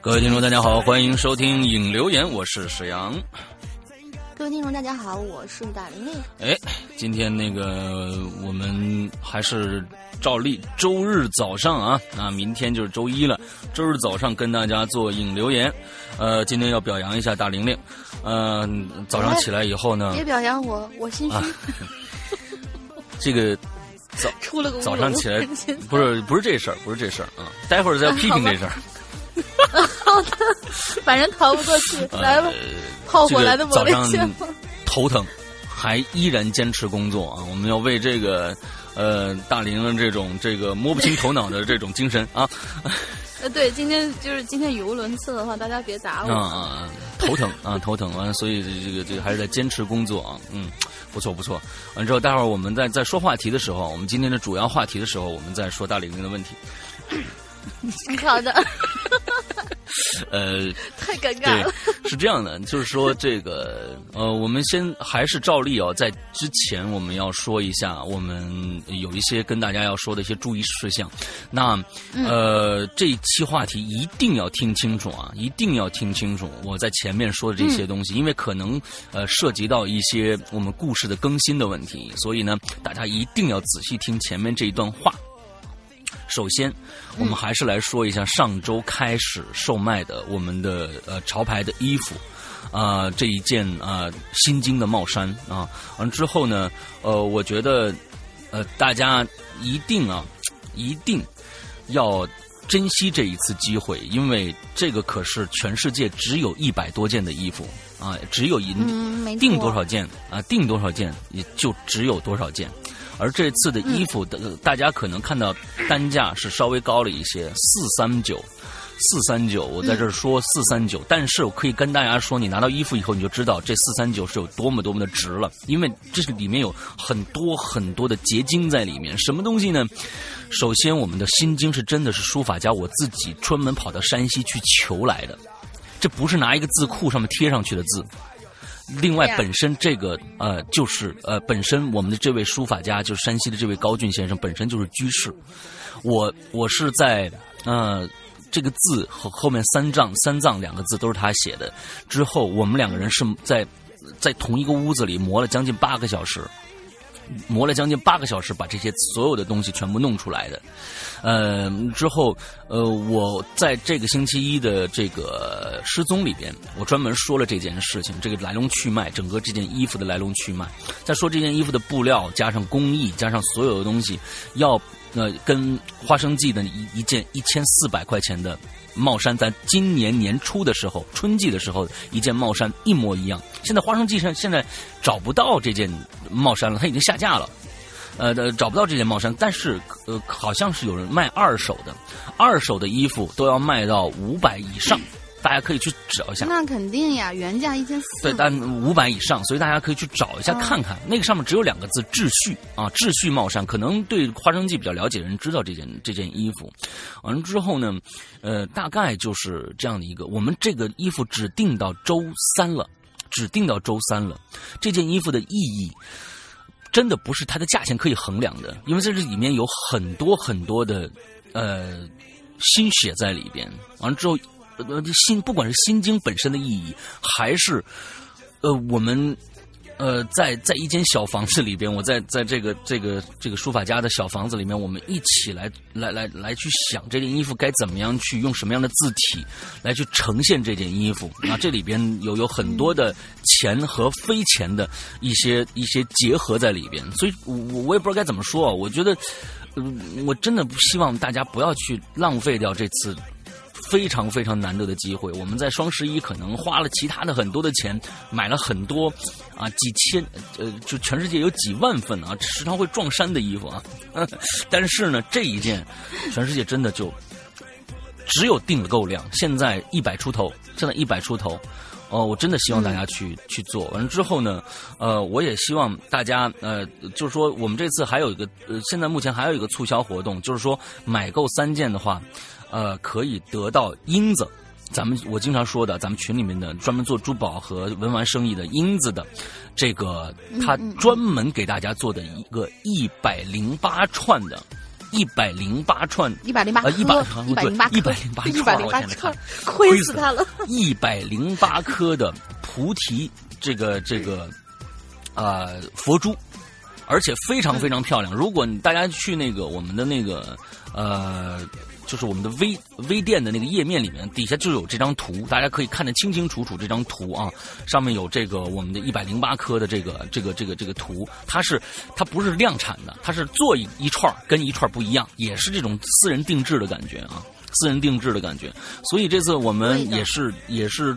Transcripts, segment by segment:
各位听众，大家好，欢迎收听影留言，我是沈阳。各位听众，大家好，我是大玲玲。哎，今天那个我们还是照例周日早上啊，那明天就是周一了。周日早上跟大家做影留言，呃，今天要表扬一下大玲玲。呃，早上起来以后呢，别表扬我，我心虚。啊这个早 出了个早上起来不是不是这事儿，不是这事儿啊，待会儿再批评这事儿。好的，反正逃不过去，来吧，炮火来的猛烈些。头疼，还依然坚持工作啊！我们要为这个呃大玲玲这种这个摸不清头脑的这种精神啊 呃，对，今天就是今天语无伦次的话，大家别打啊我。啊头疼啊头疼完，所以这个这个还是在坚持工作啊，嗯，不错不错。完之后，待会儿我们在在说话题的时候，我们今天的主要话题的时候，我们再说大玲玲的问题。好的，呃，太尴尬了。，是这样的，就是说这个呃，我们先还是照例哦，在之前我们要说一下，我们有一些跟大家要说的一些注意事项。那呃，这一期话题一定要听清楚啊，一定要听清楚我在前面说的这些东西，因为可能呃涉及到一些我们故事的更新的问题，所以呢，大家一定要仔细听前面这一段话。首先，我们还是来说一下上周开始售卖的我们的呃潮牌的衣服，啊、这一件啊、新京的帽衫啊，完之后呢，呃，我觉得呃大家一定啊，一定要珍惜这一次机会，因为这个可是全世界只有一百多件的衣服啊，只有一、嗯，没。定多少件啊？定多少件也就只有多少件。而这次的衣服的、大家可能看到单价是稍微高了一些，四三九，四三九。我在这儿说四三九，但是我可以跟大家说，你拿到衣服以后，你就知道这四三九是有多么多么的值了，因为这是里面有很多很多的结晶在里面。什么东西呢？首先，我们的心经是真的是书法家我自己专门跑到山西去求来的，这不是拿一个字库上面贴上去的字。另外本身这个呃，就是呃，本身我们的这位书法家，就是山西的这位高俊先生，本身就是居士。我我是在呃这个字和后面三藏三藏两个字都是他写的。之后我们两个人是在在同一个屋子里磨了将近八个小时，磨了将近八个小时，把这些所有的东西全部弄出来的。呃，之后，呃，我在这个星期一的这个失踪里边，我专门说了这件事情，这个来龙去脉，整个这件衣服的来龙去脉，再说这件衣服的布料，加上工艺，加上所有的东西，要呃跟花生记的一一件一千四百块钱的帽衫，在今年年初的时候，春季的时候，一件帽衫一模一样。现在花生记上现在找不到这件帽衫了，它已经下架了。呃，找不到这件帽衫，但是呃，好像是有人卖二手的，二手的衣服都要卖到五百以上，大家可以去找一下。那肯定呀，原价一千四。对，但五百以上，所以大家可以去找一下看看。那个上面只有两个字“秩序”啊，“秩序帽衫”。可能对花生记比较了解的人知道这件这件衣服。完了之后呢，呃，大概就是这样的一个。我们这个衣服只定到周三了，只定到周三了。这件衣服的意义。真的不是它的价钱可以衡量的，因为在这里面有很多很多的，呃，心血在里边。完了之后，呃，心不管是心经本身的意义，还是，呃，我们。呃，在在一间小房子里边，我在在这个这个这个书法家的小房子里面，我们一起来来来来去想这件衣服该怎么样去用什么样的字体来去呈现这件衣服啊，这里边有有很多的钱和非钱的一些一些结合在里边，所以我我也不知道该怎么说，我觉得，嗯我真的不希望大家不要去浪费掉这次。非常非常难得的机会，我们在双十一可能花了其他的很多的钱，买了很多啊几千呃，就全世界有几万份啊，时常会撞衫的衣服啊。但是呢，这一件全世界真的就只有订了购量，现在一百出头，现在一百出头。哦，我真的希望大家去去做。完了之后呢，呃，我也希望大家呃，就是说我们这次还有一个呃，现在目前还有一个促销活动，就是说买够三件的话。呃，可以得到英子，咱们我经常说的，咱们群里面的专门做珠宝和文玩生意的英子的，这个他专门给大家做的一个一百零八串的，一百零八串，一百零八呃一百一百零八一百零八一百零八串，亏死他了，一百零八颗的菩提这个这个啊佛珠，而且非常非常漂亮。如果大家去那个我们的那个呃。就是我们的微微店的那个页面里面，底下就有这张图，大家可以看得清清楚楚。这张图啊，上面有这个我们的一百零八颗的这个这个这个这个图，它是它不是量产的，它是做一一串跟一串不一样，也是这种私人定制的感觉啊，私人定制的感觉。所以这次我们也是也是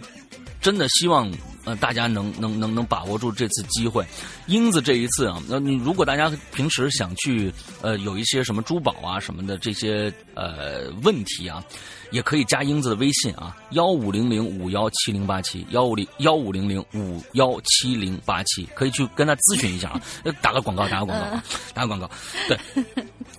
真的希望。呃，大家能能能能把握住这次机会，英子这一次啊，那你如果大家平时想去呃有一些什么珠宝啊什么的这些呃问题啊，也可以加英子的微信啊，幺五零零五幺七零八七幺五零幺五零零五幺七零八七，可以去跟他咨询一下啊，打个广告，打个广告啊，打个广告，对，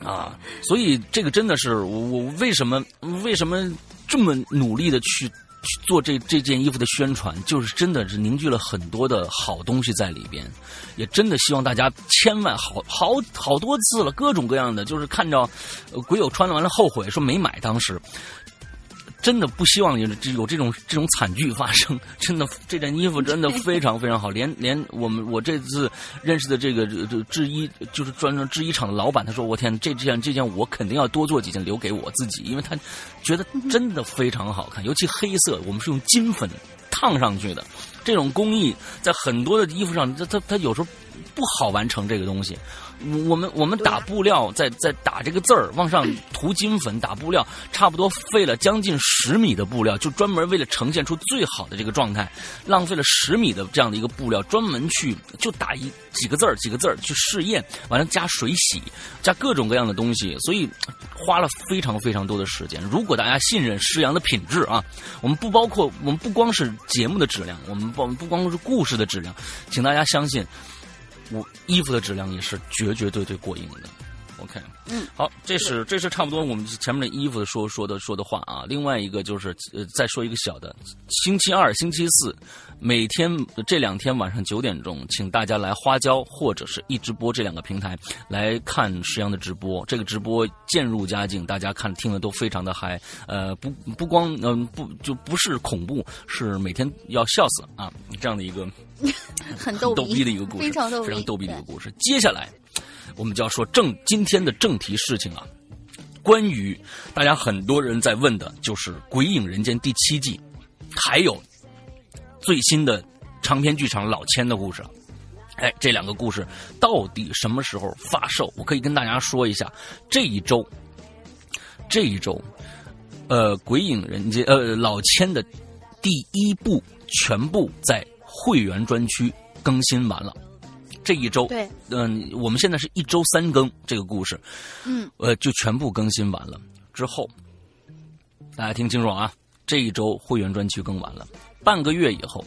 啊，所以这个真的是我我为什么为什么这么努力的去。去做这这件衣服的宣传，就是真的是凝聚了很多的好东西在里边，也真的希望大家千万好好好多次了，各种各样的，就是看着鬼友穿完了后悔说没买当时。真的不希望有这有这种这种惨剧发生。真的，这件衣服真的非常非常好。连连我们我这次认识的这个这制衣就是专门制衣厂的老板，他说：“我天，这件这件我肯定要多做几件留给我自己，因为他觉得真的非常好看。尤其黑色，我们是用金粉烫上去的，这种工艺在很多的衣服上，它它它有时候不好完成这个东西。”我们我们打布料，在在打这个字儿，往上涂金粉，打布料，差不多费了将近十米的布料，就专门为了呈现出最好的这个状态，浪费了十米的这样的一个布料，专门去就打一几个字儿，几个字儿去试验，完了加水洗，加各种各样的东西，所以花了非常非常多的时间。如果大家信任施阳的品质啊，我们不包括我们不光是节目的质量，我们不不光是故事的质量，请大家相信。我衣服的质量也是绝绝对对过硬的，OK，嗯，好，这是这是差不多我们前面的衣服说说的说的话啊。另外一个就是呃，再说一个小的，星期二、星期四每天这两天晚上九点钟，请大家来花椒或者是一直播这两个平台来看石阳的直播。这个直播渐入佳境，大家看听的都非常的嗨。呃，不不光嗯、不就不是恐怖，是每天要笑死啊这样的一个 很逗逗逼的一个故事，非常逗逼，非常逗逼的一个故事。接下来，我们就要说正今天的正题事情啊，关于大家很多人在问的，就是《鬼影人间》第七季，还有最新的长篇剧场老千的故事。哎，这两个故事到底什么时候发售？我可以跟大家说一下，这一周，这一周，呃，《鬼影人间》呃老千的第一部全部在会员专区更新完了。这一周，对，嗯、我们现在是一周三更这个故事，嗯，呃，就全部更新完了。之后，大家听清楚啊，这一周会员专区更完了，半个月以后，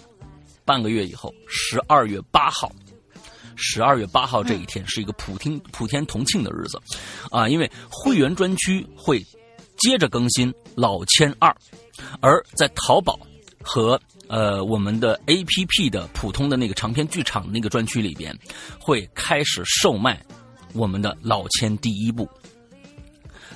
半个月以后，十二月八号。十二月八号这一天是一个普天普天同庆的日子，啊，因为会员专区会接着更新《老千二》，而在淘宝和呃我们的 A P P 的普通的那个长篇剧场那个专区里边，会开始售卖我们的《老千》第一部。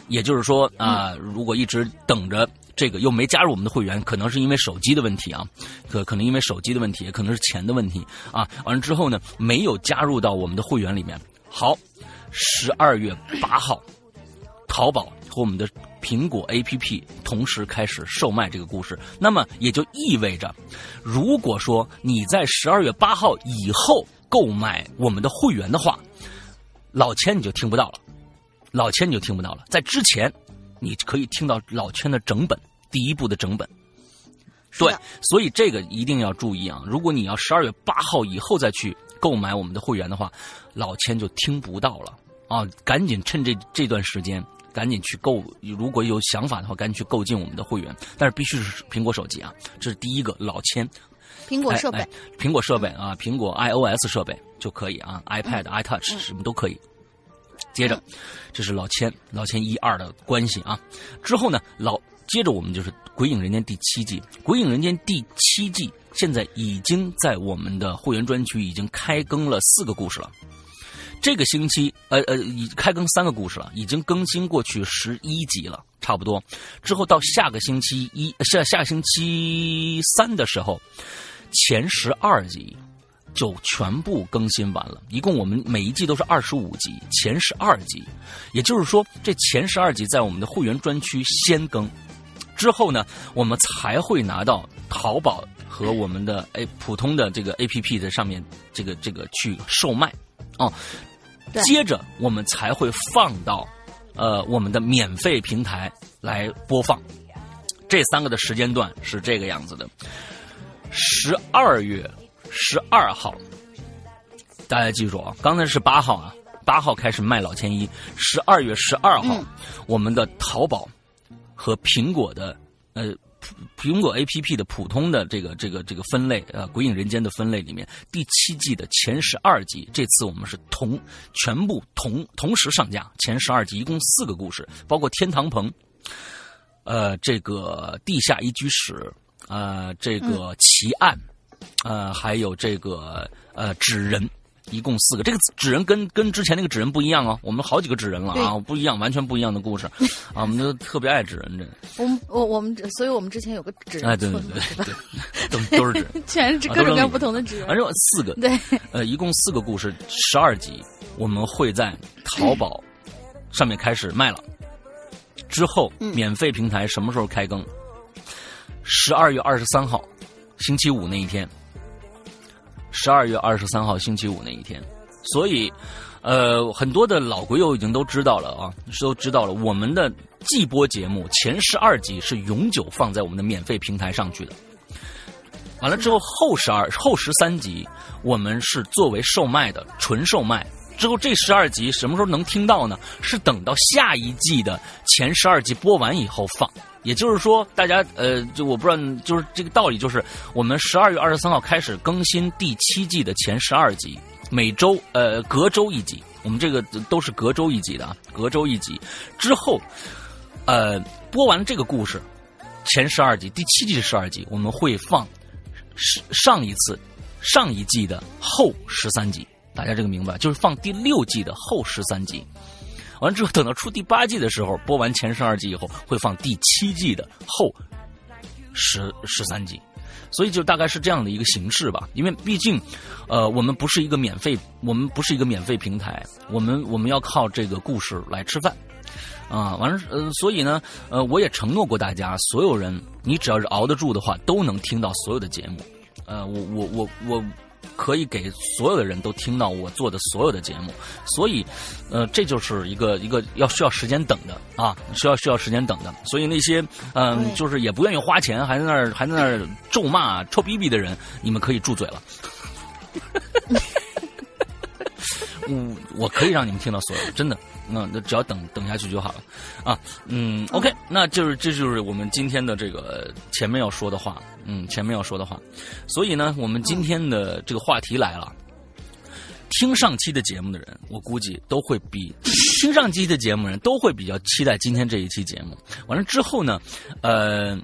也就是说啊、如果一直等着这个又没加入我们的会员，可能是因为手机的问题啊，可可能因为手机的问题，也可能是钱的问题啊。完了之后呢，没有加入到我们的会员里面。好，十二月八号，淘宝和我们的苹果 APP 同时开始售卖这个故事，那么也就意味着，如果说你在十二月八号以后购买我们的会员的话，老千你就听不到了，老千你就听不到了。在之前，你可以听到老千的整本第一部的整本。对，所以这个一定要注意啊！如果你要十二月八号以后再去购买我们的会员的话，老千就听不到了啊！赶紧趁这这段时间，赶紧去购。如果有想法的话，赶紧去购进我们的会员，但是必须是苹果手机啊！这是第一个，老千苹果设备哎，哎苹果设备啊，苹果 iOS 设备就可以啊，iPad、iTouch 什么都可以。接着，这是老千老千一二的关系啊。之后呢，老接着我们就是《鬼影人间》第七季，《鬼影人间》第七季现在已经在我们的会员专区已经开更了四个故事了。这个星期，呃呃，已开更三个故事了，已经更新过去十一集了，差不多。之后到下个星期一，下下星期三的时候，前十二集就全部更新完了。一共我们每一季都是二十五集，前十二集，也就是说，这前十二集在我们的会员专区先更，之后呢，我们才会拿到淘宝和我们的哎普通的这个 A P P 的上面这个这个去售卖哦。对。接着我们才会放到呃我们的免费平台来播放。这三个的时间段是这个样子的：十二月十二号，大家记住啊，刚才是八号啊，八号开始卖老千一，十二月十二号，嗯。我们的淘宝和苹果的呃苹果 A P P 的普通的这个这个这个分类，呃，《鬼影人间》的分类里面，第七季的前十二集，这次我们是同全部同同时上架，前十二集一共四个故事，包括天堂棚，呃，这个地下一居室，呃，这个奇案，呃，还有这个呃纸人。一共四个，这个纸人跟跟之前那个纸人不一样哦，我们好几个纸人了啊，不一样，完全不一样的故事 啊，我们都特别爱纸人这。我们我我们，所以我们之前有个纸哎，对人对对？对，都都是纸人。全是啊各种各样不同的纸人反。正四个，对，呃，一共四个故事，十二集，我们会在淘宝 上面开始卖了。之后，嗯免费平台什么时候开更？十二月二十三号，星期五那一天。十二月二十三号星期五那一天，所以，呃，很多的老鬼友已经都知道了啊，是都知道了。我们的季播节目前十二集是永久放在我们的免费平台上去的。完了之后，后十二、后十三集我们是作为售卖的，纯售卖。之后这十二集什么时候能听到呢？是等到下一季的前十二集播完以后放。也就是说，大家呃，就我不知道，就是这个道理，就是我们十二月二十三号开始更新第七季的前十二集，每周呃隔周一集，我们这个都是隔周一集的啊，隔周一集之后，呃，播完这个故事前十二集，第七季是十二集，我们会放上上一次上一季的后十三集，大家这个明白？就是放第六季的后十三集。完了之后，等到出第八季的时候，播完前十二集以后，会放第七季的后十十三集。所以就大概是这样的一个形式吧，因为毕竟，呃，我们不是一个免费，我们不是一个免费平台，我们我们要靠这个故事来吃饭，啊，完了，呃，所以呢，呃，我也承诺过大家，所有人，你只要是熬得住的话，都能听到所有的节目，呃，我我我我。可以给所有的人都听到我做的所有的节目，所以，呃，这就是一个一个要需要时间等的啊，需要需要时间等的。所以那些嗯，就是也不愿意花钱，还在那儿还在那儿咒骂臭逼逼的人，你们可以住嘴了。嗯，我可以让你们听到所有，真的。那那只要等等下去就好了，啊，嗯，OK，那就是这就是我们今天的这个前面要说的话，嗯，前面要说的话，所以呢，我们今天的这个话题来了，听上期的节目的人，我估计都会比听上期的节目人都会比较期待今天这一期节目。完了之后呢，呃，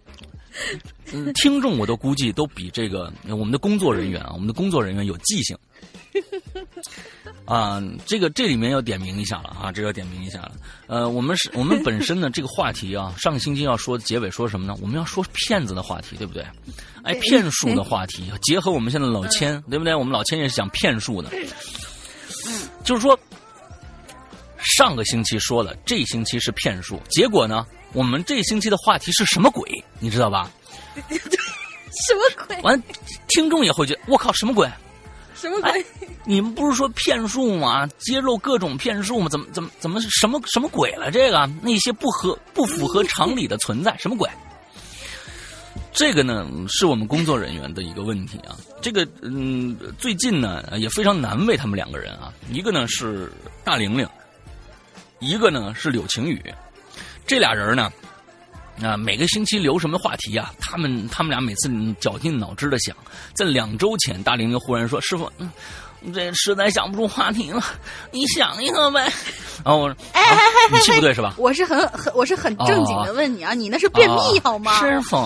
听众我都估计都比这个我们的工作人员啊，我们的工作人员有记性。啊，这个这里面要点名一下了啊，这个要点名一下了。呃，我们是我们本身呢这个话题啊，上个星期要说结尾说什么呢？我们要说骗子的话题，对不对？哎，骗术的话题，结合我们现在老千，对不对？我们老千也是讲骗术的。嗯，就是说，上个星期说了，这星期是骗术，结果呢，我们这星期的话题是什么鬼？你知道吧？什么鬼？完，听众也会觉得我靠，什么鬼？什么鬼？你们不是说骗术吗？揭露各种骗术吗？怎么怎么怎么什么什么鬼了？这个那些不合不符合常理的存在，什么鬼？这个呢，是我们工作人员的一个问题啊。这个嗯，最近呢也非常难为他们两个人啊。一个呢是大玲玲，一个呢是柳晴雨。这俩人呢。啊，每个星期留什么话题啊？他们他们俩每次绞尽脑汁的想。在两周前，大玲玲忽然说：“师傅，嗯，这实在想不出话题了，你想一个呗。”然后我说：“哎哎哎，语气不对是吧？”我是很很我是很正经的问你啊，你那是便秘好吗？师傅，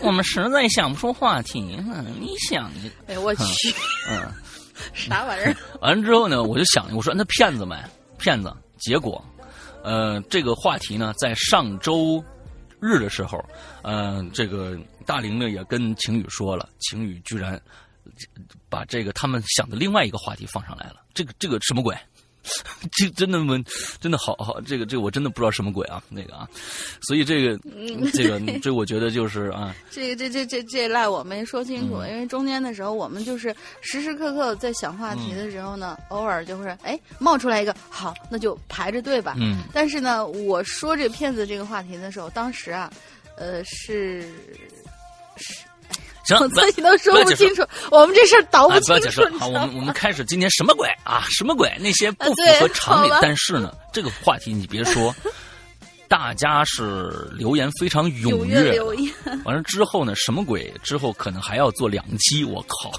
我们实在想不出话题了，你想一个。哎我去，嗯，啥玩意儿？完了之后呢，我就想，我说那骗子呗，骗子。结果，呃，这个话题呢，在上周。日的时候，嗯，这个大玲呢也跟晴雨说了，晴雨居然把这个他们想的另外一个话题放上来了，这个这个什么鬼？这真的问，真的好好，这个这个我真的不知道什么鬼啊，那个啊，所以这个这个这我觉得就是啊，这个这这这这赖我没说清楚，因为中间的时候我们就是时时刻刻在想话题的时候呢，偶尔就是哎冒出来一个好，那就排着队吧。嗯，但是呢，我说这骗子这个话题的时候，当时啊，呃是是。行，自己都说不清楚，我们这事儿倒不清楚。不要解释，好，我们我们开始今天什么鬼啊？什么鬼？那些不符合常理。但是呢，这个话题你别说，大家是留言非常踊跃。完了之后呢，什么鬼？之后可能还要做两期。我靠，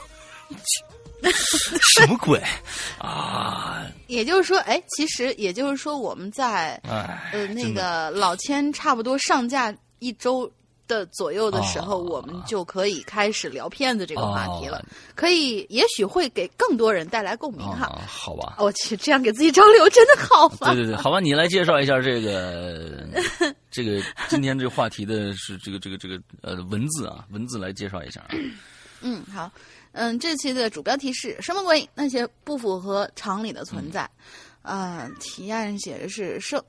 什么鬼啊？也就是说，哎，其实也就是说，我们在呃那个老千差不多上架一周。的左右的时候，我们就可以开始聊骗子这个话题了。可以，也许会给更多人带来共鸣哈。好吧，我去，这样给自己找理由真的好吗？对对对，好吧，你来介绍一下这个 这个今天这个话题的是这个这个这个呃文字啊，文字来介绍一下。嗯，好，嗯，这期的主标题是什么鬼？那些不符合常理的存在。啊，提案写的是生。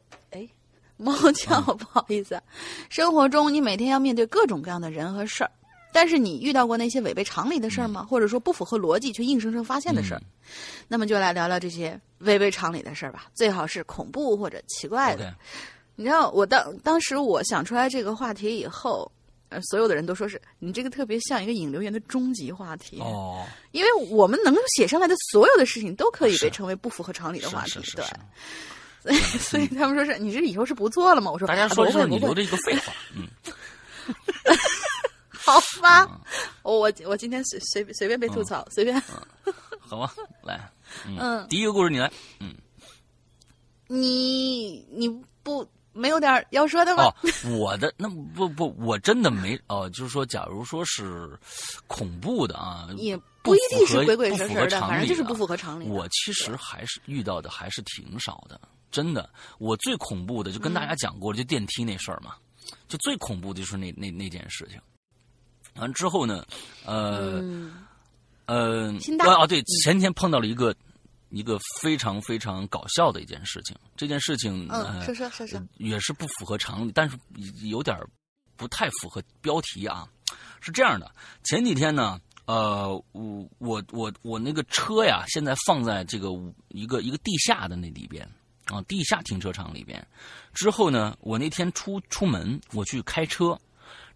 猫叫，不好意思。生活中，你每天要面对各种各样的人和事儿，但是你遇到过那些违背常理的事儿吗？或者说不符合逻辑却硬生生发现的事儿？那么就来聊聊这些违背常理的事儿吧。最好是恐怖或者奇怪的。你知道，我当当时我想出来这个话题以后，呃，所有的人都说是你这个特别像一个引流员的终极话题哦，因为我们能写上来的所有的事情都可以被称为不符合常理的话题，对。所以，所以他们说是你这以后是不做了吗？我说大家说是你留着一个废话，嗯，好吧，我我我今天随随随便被吐槽，随便，好吧，来，嗯，第一个故事你来，嗯，你你不没有点要说的吗？哦，我的那不不，我真的没哦，就是说，假如说是恐怖的啊，也不不一定是鬼鬼神神的，反正就是不符合常理。我其实还是遇到的还是挺少的，真的。我最恐怖的就跟大嗯家讲过了，就电梯那事儿嘛，就最恐怖的就是那那那件事情。完之后呢，呃、嗯，呃，啊啊，对，前天碰到了一个一个非常非常搞笑的一件事情。这件事情，嗯，呃说说说说，也是不符合常理，但是有点不太符合标题啊。是这样的，前几天呢，呃，我我我我那个车呀，现在放在这个一个一个地下的那里边啊，地下停车场里边。之后呢，我那天出出门，我去开车，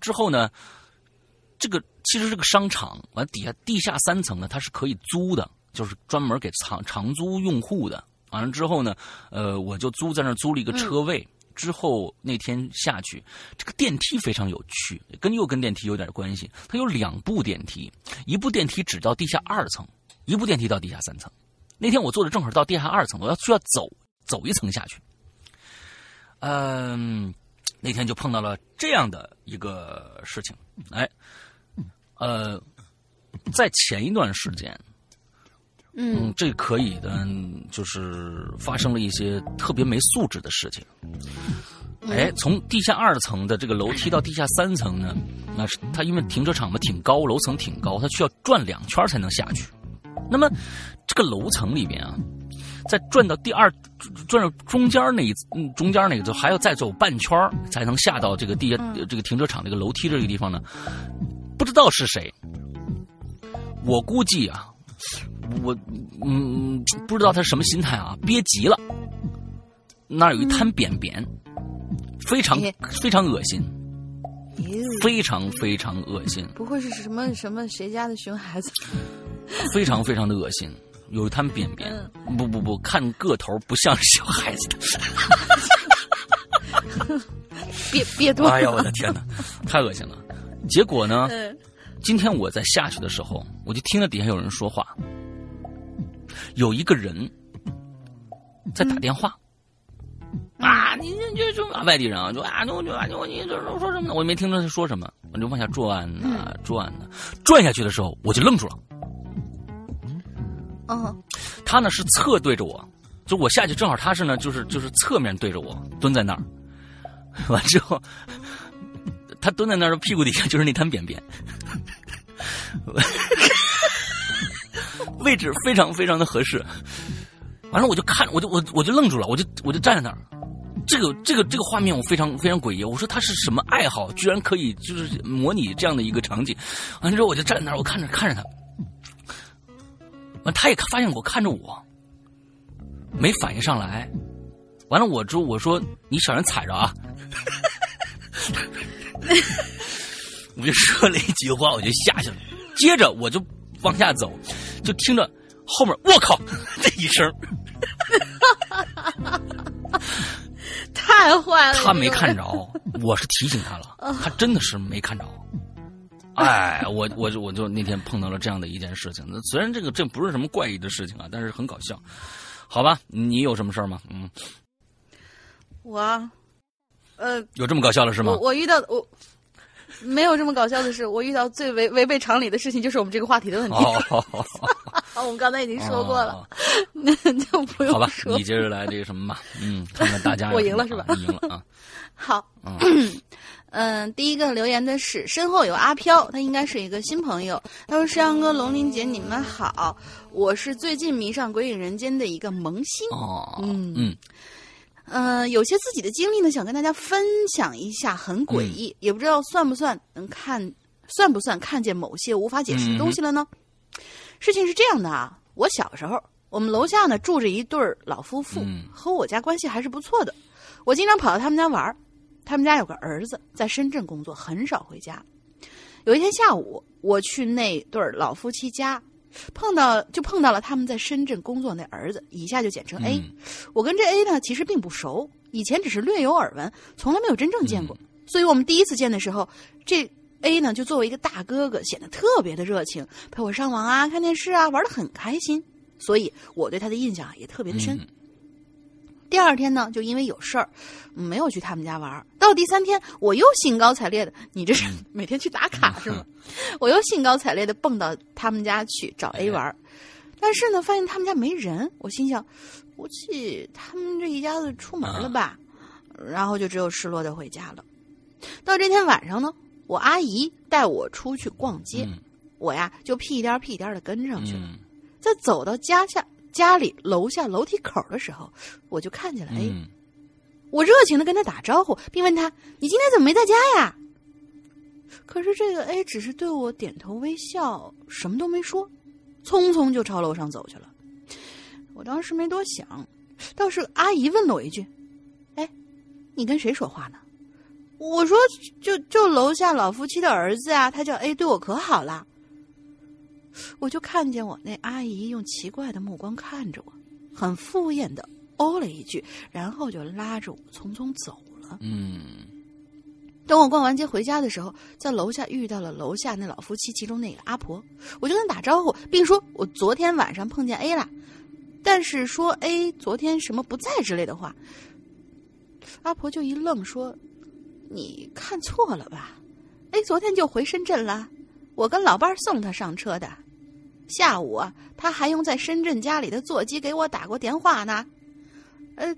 之后呢，这个其实是个商场，完底下地下三层呢，它是可以租的，就是专门给长长租用户的。完了之后呢，呃，我就租在那儿租了一个车位。之后那天下去，这个电梯非常有趣，跟又跟电梯有点关系。它有两部电梯，一部电梯只到地下二层，一部电梯到地下三层。那天我坐的正好到地下二层，我要需要走走一层下去。嗯，那天就碰到了这样的一个事情，哎，呃，在前一段时间，嗯嗯，这可以的，嗯就是发生了一些特别没素质的事情。哎，从地下二层的这个楼梯到地下三层呢，那是它因为停车场嘛挺高，楼层挺高，它需要转两圈才能下去。那么这个楼层里边啊，在转到第二转到中间那一嗯中间那个，就还要再走半圈儿才能下到这个地下、这个停车场这个楼梯这个地方呢。不知道是谁，我估计啊，我嗯不知道他什么心态啊，憋急了，那儿有一滩便便，非常哎非常恶心，非常非常恶心，不会是什么什么谁家的熊孩子？非常非常的恶心，有一滩便便，嗯不不不，看个头不像是小孩子的。别别多。哎呀，我的天哪，太恶心了！结果呢，嗯今天我在下去的时候，我就听到底下有人说话，有一个人在打电话。啊，你这这这外地人啊，就啊，就就啊，就你这说什么呢？我也没听着他说什么，我就往下转呐、转呐、转下去的时候，我就愣住了。嗯他呢是侧对着我，就我下去正好他是呢就是就是侧面对着我蹲在那儿，完之后他蹲在那儿屁股底下就是那滩便便，位置非常非常的合适。完了我就看我就我我就愣住了，我就我就站在那儿。这个这个这个画面我非常非常诡异，我说他是什么爱好，居然可以就是模拟这样的一个场景。完了之后我就站在那儿，我看着看着他，完，他也发现我看着我，没反应上来。完了，我之后我说你小心踩着啊，我就说了一句话，我就下去了。接着我就往下走，就听着后面我靠这一声，太坏了。他没看着，我是提醒他了，他真的是没看着。哎，我我就我就那天碰到了这样的一件事情。那虽然这个这不是什么怪异的事情啊，但是很搞笑。好吧，你有什么事儿吗？嗯，我，呃，有这么搞笑的是吗我？我遇到我没有这么搞笑的事，我遇到最违违背常理的事情就是我们这个话题的问题。哦，啊，我们刚才已经说过了，哦 那就不用好吧，你接着来这个什么吧，嗯，看看大家 我赢了是吧啊你赢了啊，好，嗯嗯，第一个留言的是身后有阿飘，他应该是一个新朋友。他说：“石羊哥、龙鳞姐，你们好，我是最近迷上《鬼影人间》的一个萌新。哦，嗯嗯呃，有些自己的经历呢，想跟大家分享一下，很诡异，也不知道算不算能看，算不算看见某些无法解释的东西了呢？事情是这样的啊，我小时候，我们楼下呢住着一对儿老夫妇，嗯和我家关系还是不错的，我经常跑到他们家玩儿。他们家有个儿子在深圳工作，很少回家。有一天下午，我去那对儿老夫妻家，碰到就碰到了他们在深圳工作那儿子，以下就简称 A。嗯我跟这 A 呢其实并不熟，以前只是略有耳闻，从来没有真正见过。所以我们第一次见的时候，这 A 呢就作为一个大哥哥，显得特别的热情，陪我上网啊、看电视啊，玩的很开心。所以我对他的印象啊也特别的深。嗯第二天呢，就因为有事儿，没有去他们家玩。到第三天，我又兴高采烈的，你这是每天去打卡是吗？我又兴高采烈的蹦到他们家去找 A 玩，但是呢，发现他们家没人。我心想，估计他们这一家子出门了吧，然后就只有失落的回家了。到这天晚上呢，我阿姨带我出去逛街，嗯我呀就屁颠儿屁颠儿的跟上去了。嗯在走到家下家里楼下楼梯口的时候，我就看见了 A，、嗯我热情的跟他打招呼，并问他：“你今天怎么没在家呀？”可是这个 A 只是对我点头微笑，什么都没说，匆匆就朝楼上走去了。我当时没多想，倒是阿姨问了我一句：“哎，你跟谁说话呢？”我说：“就就楼下老夫妻的儿子啊，他叫 A，对我可好了。”我就看见我那阿姨用奇怪的目光看着我，很敷衍的哦了一句，然后就拉着我匆匆走了。嗯等我逛完街回家的时候，在楼下遇到了楼下那老夫妻其中那个阿婆，我就跟她打招呼，并说我昨天晚上碰见 A 了，但是说 A 昨天什么不在之类的话。阿婆就一愣，说：“你看错了吧？A 昨天就回深圳了，我跟老伴儿送他上车的。下午啊，他还用在深圳家里的座机给我打过电话呢。呃，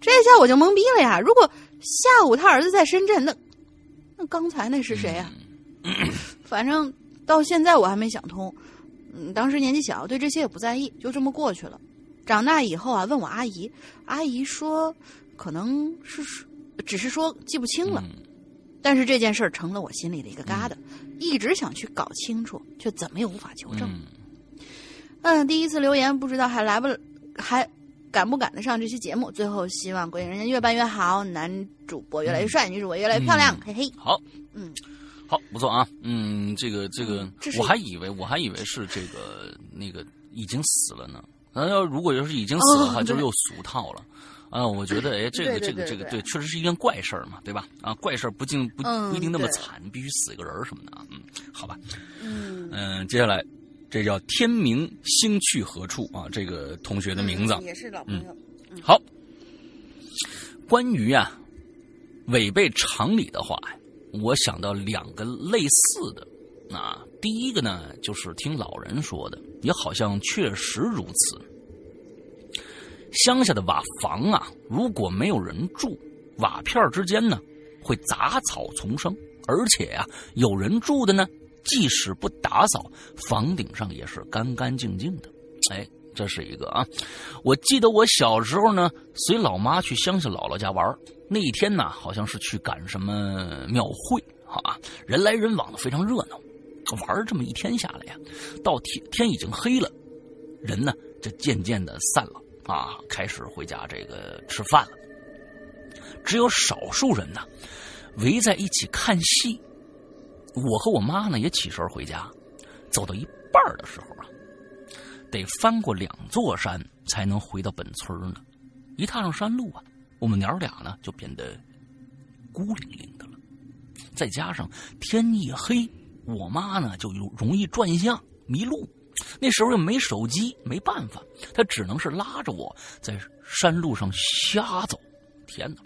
这下我就懵逼了呀！如果下午他儿子在深圳，那那刚才那是谁呀、反正到现在我还没想通。嗯，当时年纪小，对这些也不在意，就这么过去了。长大以后啊，问我阿姨，阿姨说可能是只是说记不清了，嗯但是这件事儿成了我心里的一个疙瘩，一直想去搞清楚，却怎么也无法求证。嗯嗯，第一次留言不知道还来不还赶不赶得上这期节目。最后希望鬼影人间越办越好，男主播越来越帅，女主播越来越漂亮，嗯嘿嘿。好，嗯，好，不错啊，嗯，这个这个我还以为我还以为是这个那个已经死了呢。那要如果要是已经死了的话，哦就是又俗套了。啊，我觉得，哎，这个这个这个，对确实是一件怪事儿嘛，对吧？啊，怪事儿不尽不嗯不一定那么对惨，必须死一个人儿什么的啊。嗯，好吧，嗯，嗯，接下来这叫天明星去何处啊？这个同学的名字，嗯也是老朋友。好，关于啊违背常理的话呀，我想到两个类似的。啊，第一个呢，就是听老人说的，也好像确实如此。乡下的瓦房啊，如果没有人住，瓦片之间呢会杂草丛生，而且啊，有人住的呢，即使不打扫，房顶上也是干干净净的。哎，这是一个啊。我记得我小时候呢，随老妈去乡下姥姥家玩那一天呢，好像是去赶什么庙会啊，人来人往的，非常热闹。玩这么一天下来呀，到天天已经黑了，人呢就渐渐的散了啊，开始回家这个吃饭了。只有少数人呢围在一起看戏。我和我妈呢也起身回家，走到一半的时候啊，得翻过两座山才能回到本村呢。一踏上山路啊，我们娘俩呢就变得孤零零的了。再加上天一黑，我妈呢就容易转向迷路。那时候又没手机，没办法，她只能是拉着我在山路上瞎走。天哪，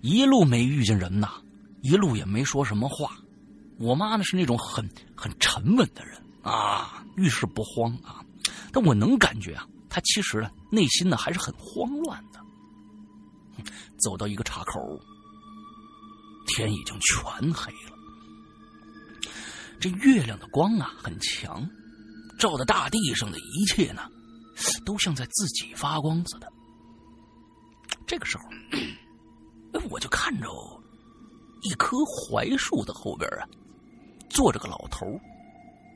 一路没遇见人呐，一路也没说什么话。我妈呢是那种很很沉稳的人啊，遇事不慌啊。但我能感觉啊，她其实呢内心呢还是很慌乱的。走到一个岔口，天已经全黑了。这月亮的光啊很强，照的大地上的一切呢，都像在自己发光似的。这个时候，我就看着一棵槐树的后边啊，坐着个老头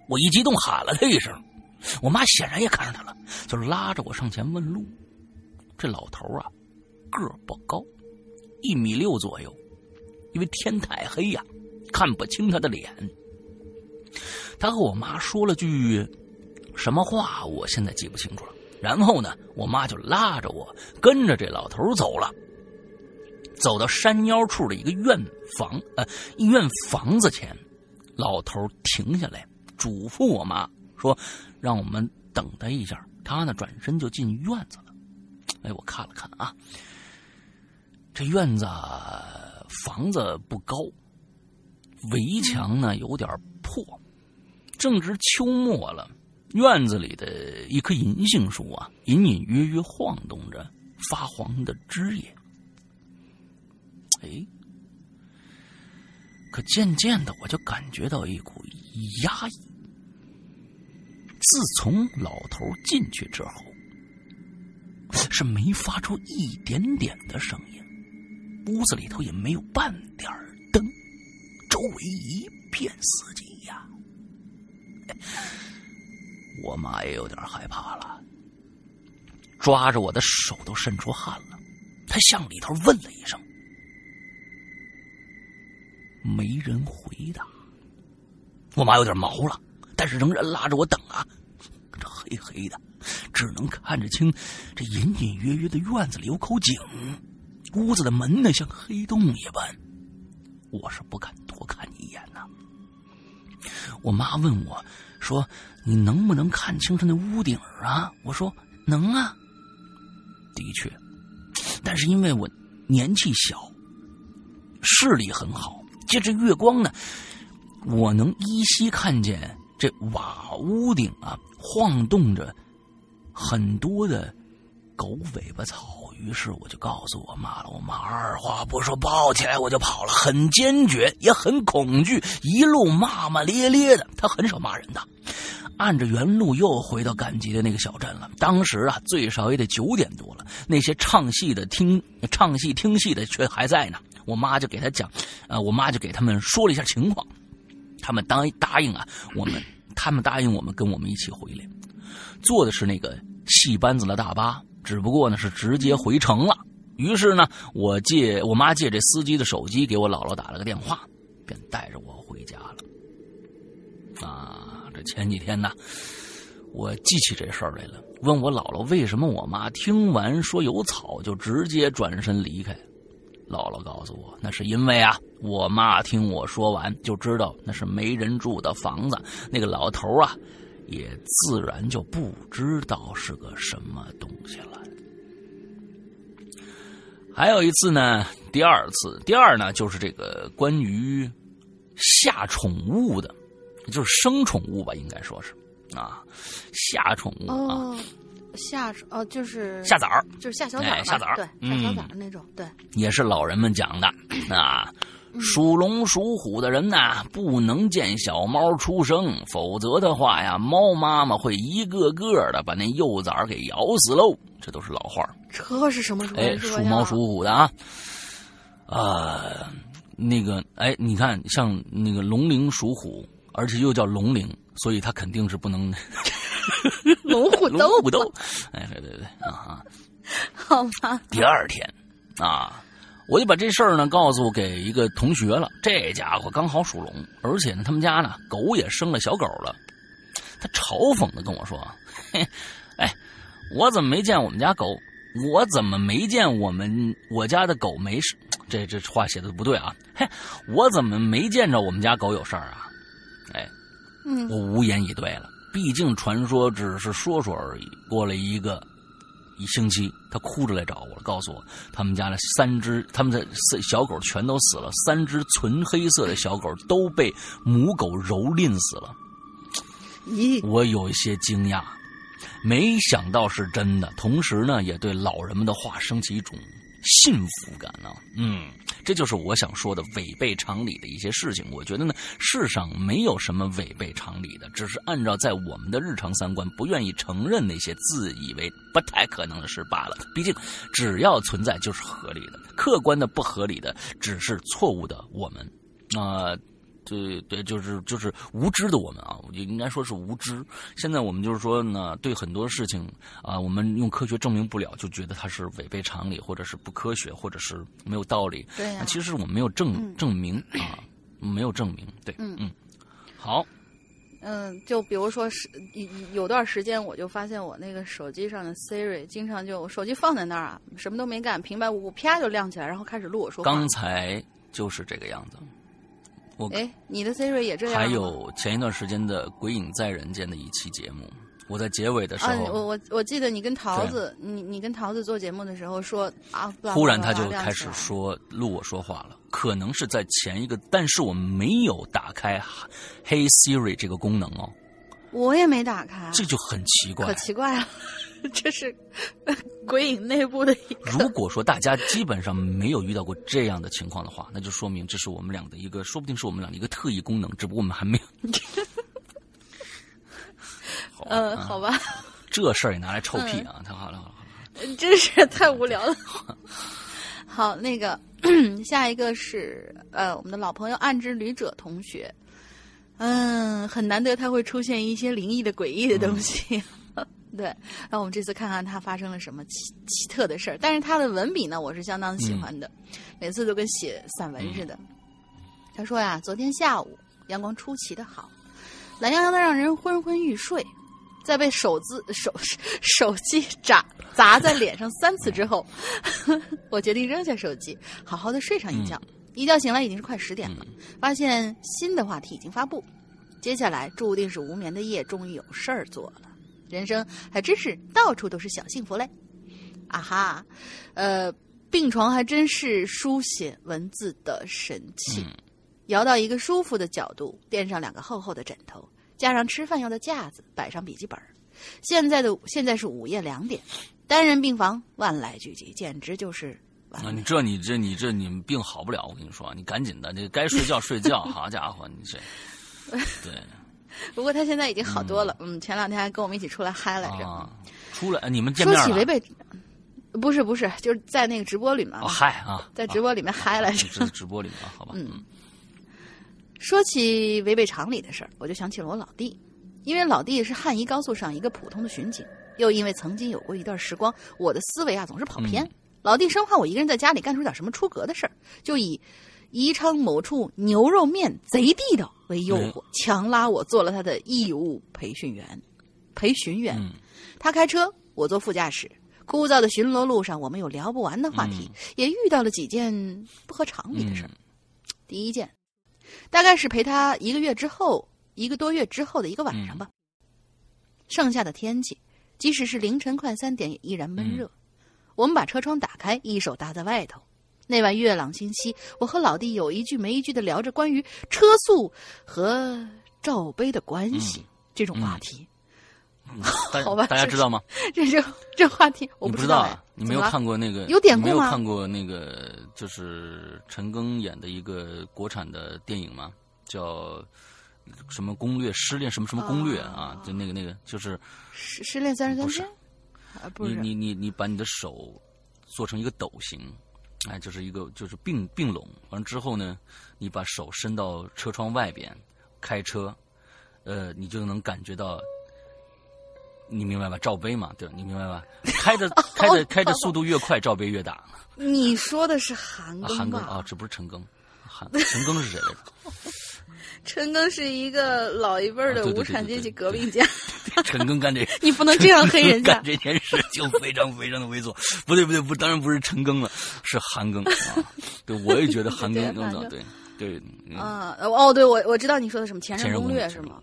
我一激动喊了他一声，我妈显然也看上他了，就拉着我上前问路。这老头啊，个不高，一米六左右，因为天太黑呀、看不清他的脸。他和我妈说了句什么话，我现在记不清楚了。然后呢，我妈就拉着我跟着这老头走了，走到山腰处的一个院房，呃，院房子前，老头停下来，嘱咐我妈说：“让我们等他一下。”他呢，转身就进院子了。哎，我看了看啊，这院子房子不高，围墙呢有点破，正值秋末了，院子里的一棵银杏树啊，隐隐约约晃动着发黄的枝叶。哎，可渐渐的，我就感觉到一股压抑。自从老头进去之后，是没发出一点点的声音，屋子里头也没有半点灯，周围一片死寂呀。我妈也有点害怕了，抓着我的手都渗出汗了。她向里头问了一声，没人回答。我妈有点毛了，但是仍然拉着我等啊。这黑黑的，只能看着清这隐隐约约的院子里有口井，屋子的门呢像黑洞一般。我是不敢多看一眼呐。我妈问我说：“你能不能看清楚那屋顶啊？”我说：“能啊。”的确，但是因为我年纪小，视力很好，借着月光呢，我能依稀看见这瓦屋顶啊晃动着很多的狗尾巴草。于是我就告诉我妈了，我妈二话不说抱起来我就跑了，很坚决，也很恐惧，一路骂骂咧咧的。她很少骂人的。按着原路又回到赶集的那个小镇了。当时啊，最少也得九点多了。那些唱戏的听唱戏听戏的却还在呢。我妈就给他讲，呃，我妈就给他们说了一下情况。他们答答应啊，我们他们答应我们跟我们一起回来，坐的是那个戏班子的大巴，只不过呢是直接回城了。于是呢，我借我妈借这司机的手机给我姥姥打了个电话，便带着我回家了。啊，前几天呢，我记起这事儿来了，问我姥姥为什么我妈听完说有草就直接转身离开。姥姥告诉我，那是因为啊，我妈听我说完就知道那是没人住的房子，那个老头啊，也自然就不知道是个什么东西了。还有一次呢，第二次，第二呢，就是这个关于下宠物的。就是生宠物吧，应该说是，啊，下宠物啊，哦，下哦就是下崽儿，就是下小崽儿下崽儿下小崽儿那种，对，也是老人们讲的啊。属龙属虎的人呐，不能见小猫出生，否则的话呀，猫妈妈会一个个的把那幼崽儿给咬死喽。这都是老话儿这是什么时候哎，属猫属虎的啊，啊，那个哎，你看像那个龙鳞属虎，而且又叫龙鳞，所以它肯定是不能 龙虎龙斗虎斗。哎，对对对啊啊！好吧？第二天啊，我就把这事儿呢告诉给一个同学了。这家伙刚好属龙，而且呢，他们家呢狗也生了小狗了。他嘲讽的跟我说：“嘿，哎，我怎么没见我们家狗？我怎么没见我们我家的狗没事？这这话写的不对啊！嘿，我怎么没见着我们家狗有事儿啊？我无言以对了。毕竟传说只是说说而已。过了一个一星期，他哭着来找我了，告诉我他们家的三只他们的四小狗全都死了，三只纯黑色的小狗都被母狗蹂躏死了。咦，我有一些惊讶，没想到是真的，同时呢，也对老人们的话升起一种幸福感呢、嗯，这就是我想说的违背常理的一些事情。我觉得呢，世上没有什么违背常理的，只是按照在我们的日常三观不愿意承认那些自以为不太可能的事罢了。毕竟，只要存在就是合理的，客观的不合理的只是错误的我们。啊、对对，就是就是无知的我们啊，我就应该说是无知。现在我们就是说呢，对很多事情啊，我们用科学证明不了，就觉得它是违背常理，或者是不科学，或者是没有道理。对呀那其实我们没有证、嗯证明啊，没有证明。对，嗯嗯，好，嗯，就比如说是有有段时间，我就发现我那个手机上的 Siri 经常就手机放在那儿啊，什么都没干，平白无故啪就亮起来，然后开始录我说话。刚才就是这个样子。我哎，你的 Siri 也这样？还有前一段时间的《鬼影在人间》的一期节目，我我在结尾的时啊，候，我我我记得你跟桃子，你你跟桃子做节目的时候说啊忽然他就开始说录我说话了，可能是在前一个，但是我没有打开 Hey Siri 这个功能哦，我也没打开，这就很奇怪可。奇怪了，这是鬼影内部的一个如果说大家基本上没有遇到过这样的情况的话，那就说明这是我们俩的一个，说不定是我们俩的一个特异功能，只不过我们还没有。嗯，好吧，这事儿也拿来臭屁嗯啊！太好了，好了，好了真是太无聊了。好，那个 下一个是呃，我们的老朋友暗之旅者同学，嗯，很难得他会出现一些灵异的、诡异的东西。对，那我们这次看看他发生了什么奇奇特的事儿。但是他的文笔呢，我是相当喜欢的，每次都跟写散文似的。他说呀，昨天下午阳光出奇的好，懒洋洋的让人昏昏欲睡。在被手字 手手机砸砸在脸上三次之后，我决定扔下手机，好好的睡上一觉。一觉醒来已经是快十点了，发现新的话题已经发布，接下来注定是无眠的夜，终于有事儿做了。人生还真是到处都是小幸福嘞！啊哈，呃，病床还真是书写文字的神器。摇到一个舒服的角度，垫上两个厚厚的枕头，加上吃饭用的架子，摆上笔记本儿。现在的现在是午夜两点，单人病房万籁俱寂，简直就是完啊，你这你这你这你们病好不了，我跟你说，你赶紧的，你该睡觉睡觉，好家伙，你这，对不过他现在已经好多了，嗯，前两天还跟我们一起出来嗨来着。啊，出来你们见说起违背，不是不是，就是在那个直播里面，哦，嗨啊，在直播里面嗨来着。啊这是直播里面啊，好吧，嗯说起违背常理的事儿，我就想起了我老弟，因为老弟是汉宜高速上一个普通的巡警，又因为曾经有过一段时光，我的思维啊总是跑偏。嗯老弟生怕我一个人在家里干出点什么出格的事儿，就以宜昌某处牛肉面贼地道为诱惑，强拉我做了他的义务培训员。培训员，嗯他开车，我坐副驾驶。枯燥的巡逻路上，我们有聊不完的话题，也遇到了几件不合常理的事儿。第一件，大概是陪他一个月之后，一个多月之后的一个晚上吧。盛夏的天气，即使是凌晨快三点，也依然闷热。我们把车窗打开，一手搭在外头。那晚月朗星稀，我和老弟有一句没一句的聊着关于车速和罩杯的关系、这种话题。大好吧大家知道吗？这这这话题我不知道啊？你没有看过那个？有典你没有故吗看过那个就是陈庚演的一个国产的电影吗？叫什么攻略？失恋什么什么攻略啊？就那个那个，就是失失恋三十三天你你你你把你的手做成一个斗形，哎，就是一个就是并并拢，完了之后呢，你把手伸到车窗外边开车，呃，你就能感觉到。你明白吧？罩杯嘛，对？你明白吧？开的 开的开的速度越快，罩杯越大。你说的是韩啊，庚吧？韩庚啊，这不是陈庚，韩 陈庚是谁来着？陈庚是一个老一辈儿的无产阶级革命家，陈庚干这，你不能这样黑人家干。这件事就非常非常的猥琐。不对不对不，当然不是陈庚了，是韩庚啊。对，我也觉得韩庚，弄的对对，嗯啊，哦，对，我我知道你说的什么《前前任攻略是吗？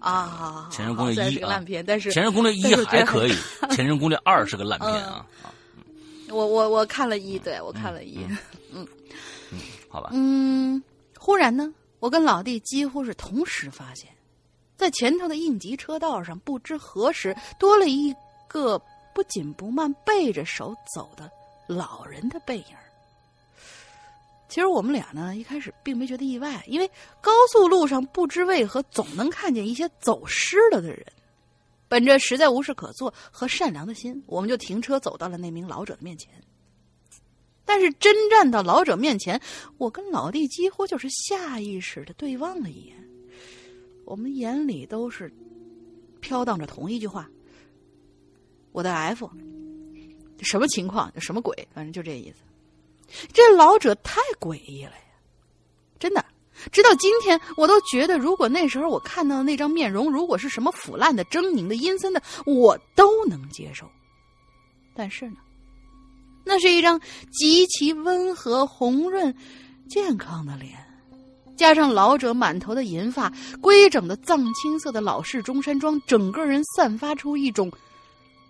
啊，前任攻略一是个啊烂片，但是前任攻略 一还可以，前任攻略二是个烂片啊啊，我我我看了一，对我看了一，嗯好吧，嗯，忽然呢，我跟老弟几乎是同时发现，在前头的应急车道上，不知何时多了一个不紧不慢背着手走的老人的背影。其实我们俩呢，一开始并没觉得意外，因为高速路上不知为何总能看见一些走失了的人。本着实在无事可做和善良的心，我们就停车走到了那名老者的面前。但是真站到老者面前，我跟老弟几乎就是下意识的对望了一眼，我们眼里都是飘荡着同一句话：“我的 F，什么情况？什么鬼？反正就这意思。”这老者太诡异了呀，真的。直到今天，我都觉得，如果那时候我看到的那张面容，如果是什么腐烂的、狰狞的、阴森的，我都能接受。但是呢，那是一张极其温和、红润、健康的脸，加上老者满头的银发、规整的藏青色的老式中山装，整个人散发出一种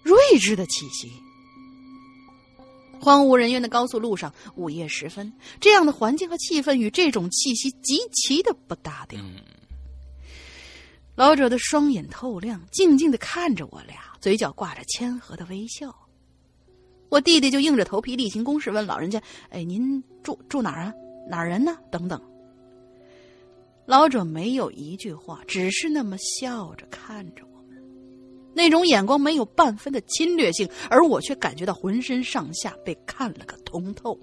睿智的气息。荒无人烟的高速路上，午夜时分，这样的环境和气氛与这种气息极其的不搭调。嗯老者的双眼透亮，静静的看着我俩，嘴角挂着谦和的微笑。我弟弟就硬着头皮例行公事问老人家：“哎，您住住哪儿啊？哪儿人呢？”等等。老者没有一句话，只是那么笑着看着我们，那种眼光没有半分的侵略性，而我却感觉到浑身上下被看了个通透。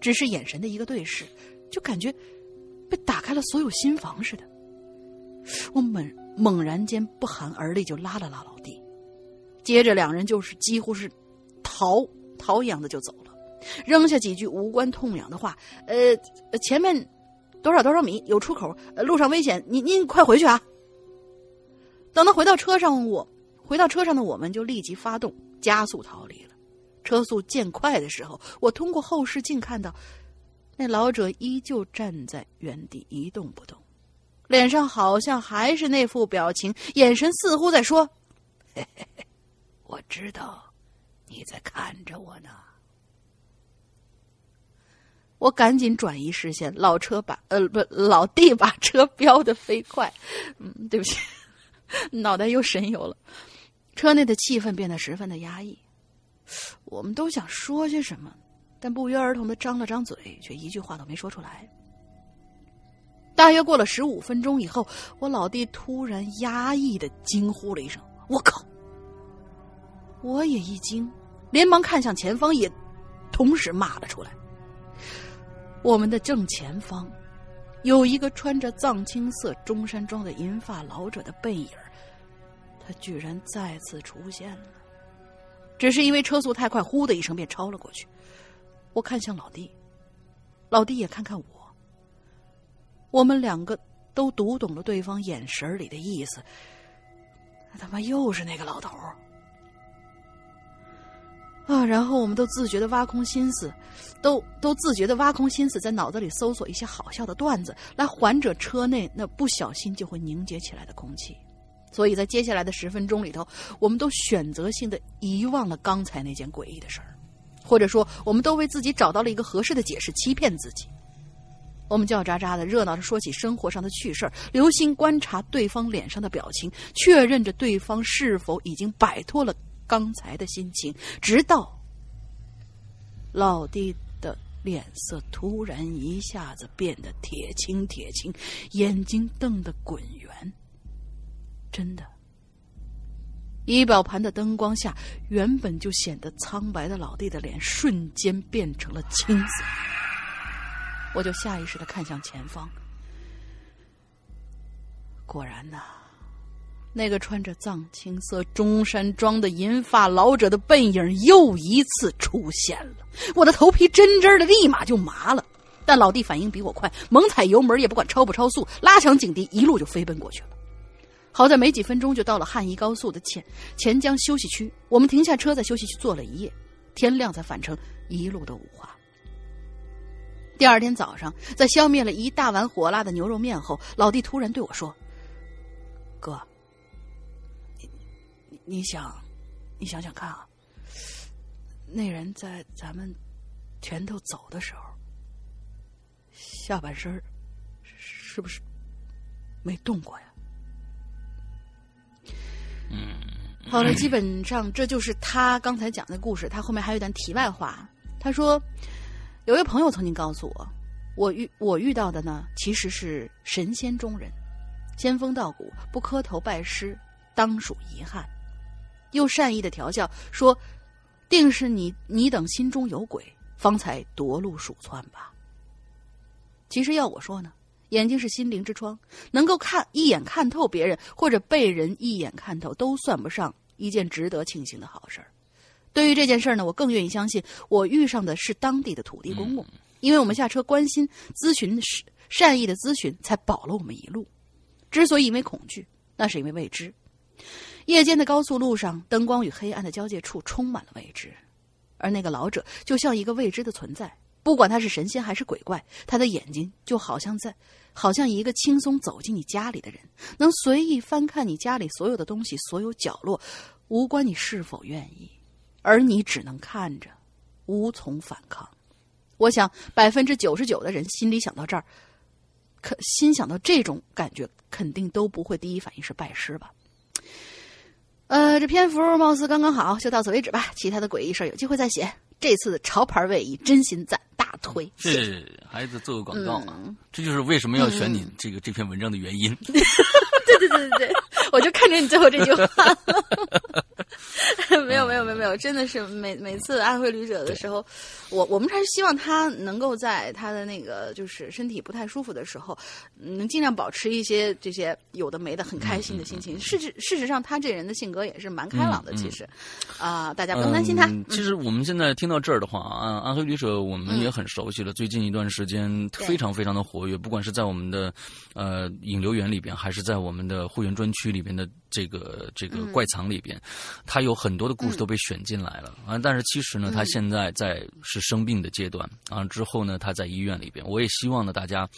只是眼神的一个对视，就感觉被打开了所有心房似的。我猛猛然间不寒而栗，就拉了拉老弟，接着两人就是几乎是逃逃一样的就走了，扔下几句无关痛痒的话。呃，前面多少多少米有出口，路上危险，您您快回去啊！等他回到车上，我回到车上的我们就立即发动加速逃离了。车速渐快的时候，我通过后视镜看到，那老者依旧站在原地一动不动。脸上好像还是那副表情，眼神似乎在说：“嘿嘿嘿，我知道你在看着我呢。”我赶紧转移视线，老车把呃不老弟把车飙得飞快，嗯，对不起，脑袋又神游了。车内的气氛变得十分的压抑，我们都想说些什么，但不约而同的张了张嘴，却一句话都没说出来。大约过了十五分钟以后，我老弟突然压抑的惊呼了一声：“我靠！”我也一惊，连忙看向前方，也同时骂了出来。我们的正前方，有一个穿着藏青色中山装的银发老者的背影他居然再次出现了，只是因为车速太快，呼的一声便超了过去。我看向老弟，老弟也看看我。我们两个都读懂了对方眼神里的意思。他妈又是那个老头儿啊！然后我们都自觉的挖空心思，都都自觉的挖空心思，在脑子里搜索一些好笑的段子，来缓解车内那不小心就会凝结起来的空气。所以在接下来的十分钟里头，我们都选择性的遗忘了刚才那件诡异的事儿，或者说，我们都为自己找到了一个合适的解释，欺骗自己。我们叫喳喳的热闹的说起生活上的趣事儿，留心观察对方脸上的表情，确认着对方是否已经摆脱了刚才的心情，直到老弟的脸色突然一下子变得铁青铁青，眼睛瞪得滚圆。真的，仪表盘的灯光下，原本就显得苍白的老弟的脸瞬间变成了青色。我就下意识的看向前方，果然呐，那个穿着藏青色中山装的银发老者的背影又一次出现了。我的头皮真真的立马就麻了，但老弟反应比我快，猛踩油门也不管超不超速，拉响警笛，一路就飞奔过去了。好在没几分钟就到了汉宜高速的前钱江休息区，我们停下车在休息区坐了一夜，天亮才返程，一路的五花。第二天早上，在消灭了一大碗火辣的牛肉面后，老弟突然对我说：“哥，你你想，你想想看啊，那人在咱们前头走的时候，下半身是不是没动过呀？”嗯，好了，基本上这就是他刚才讲的故事。他后面还有一段题外话，他说。有位朋友曾经告诉我，我遇我遇到的呢，其实是神仙中人，仙风道骨，不磕头拜师，当属遗憾。又善意的调笑说：“定是你你等心中有鬼，方才夺路鼠窜吧。”其实要我说呢，眼睛是心灵之窗，能够看一眼看透别人，或者被人一眼看透，都算不上一件值得庆幸的好事儿。对于这件事呢，我更愿意相信我遇上的是当地的土地公公，因为我们下车关心咨询是善意的咨询，才保了我们一路。之所以因为恐惧，那是因为未知。夜间的高速路上，灯光与黑暗的交界处充满了未知，而那个老者就像一个未知的存在，不管他是神仙还是鬼怪，他的眼睛就好像在，好像一个轻松走进你家里的人，能随意翻看你家里所有的东西，所有角落，无关你是否愿意，而你只能看着，无从反抗。我想百分之九十九的人心里想到这儿，可心想到这种感觉，肯定都不会第一反应是拜师吧。呃，这篇幅貌似刚刚好，就到此为止吧。其他的诡异事儿有机会再写。这次的潮牌卫衣真心赞，大推。是孩子做个广告啊，这就是为什么要选你这个这篇文章的原因。对对对对对，我就看着你最后这句话。没 真的是每每次安徽旅者的时候，我我们还是希望他能够在他的那个就是身体不太舒服的时候，能尽量保持一些这些有的没的很开心的心情。事实事实上，他这人的性格也是蛮开朗的，其实啊、大家不用担心他。嗯其实我们现在听到这儿的话啊，安徽旅者我们也很熟悉了。最近一段时间非常非常的活跃，不管是在我们的呃引流员里边，还是在我们的会员专区里边的这个这个怪藏里边，他有很多的故事都被选进来了啊。但是其实呢，他现在在是生病的阶段啊，之后呢，他在医院里边。我也希望呢，大家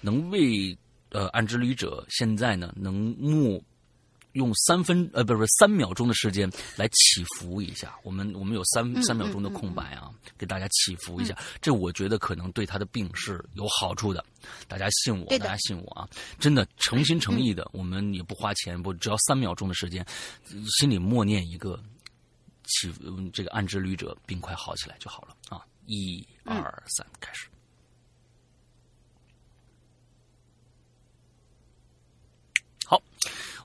能为呃安之旅者现在呢能目用三分呃不是不是三秒钟的时间来祈福一下，我们我们有三嗯三秒钟的空白啊，给大家祈福一下，这我觉得可能对他的病是有好处的。大家信我，大家信我啊！真的诚心诚意的，我们也不花钱，不只要三秒钟的时间，心里默念一个祈嗯这个暗之旅者病快好起来就好了啊！一嗯二三，开始。好，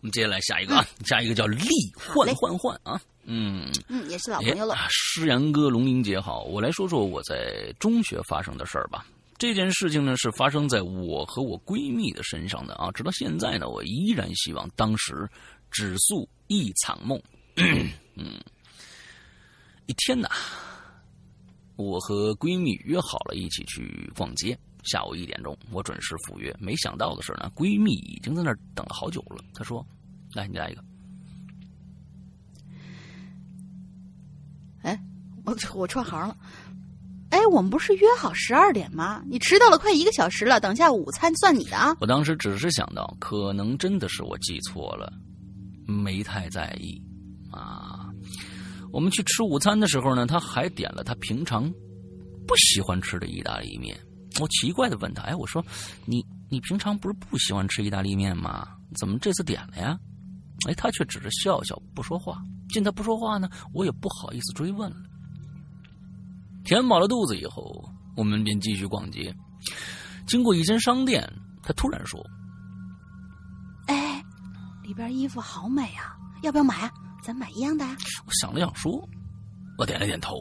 我们接下来下一个啊，下一个叫力换嘞换换啊，嗯，嗯，也是老哎朋友了。啊诗阳哥、龙玲姐好，我来说说我在中学发生的事儿吧。这件事情呢是发生在我和我闺蜜的身上的啊，直到现在呢，我依然希望当时只诉一场梦。嗯，一天呐，我和闺蜜约好了一起去逛街。下午一点钟，我准时赴约。没想到的是呢，闺蜜已经在那儿等了好久了。她说：“来，你来一个。哎，我我串行了。哎，我们不是约好十二点吗？你迟到了快一个小时了，等下午餐算你的啊。我当时只是想到，可能真的是我记错了，没太在意啊。我们去吃午餐的时候呢，他还点了他平常不喜欢吃的意大利面。我奇怪的问他：“哎，我说你你平常不是不喜欢吃意大利面吗？怎么这次点了呀？”哎，他却只是笑笑不说话。见他不说话呢，我也不好意思追问了。填饱了肚子以后，我们便继续逛街。经过一间商店，他突然说哎，里边衣服好美啊，要不要买啊？咱买一样的呀、我想了想说，我点了点头。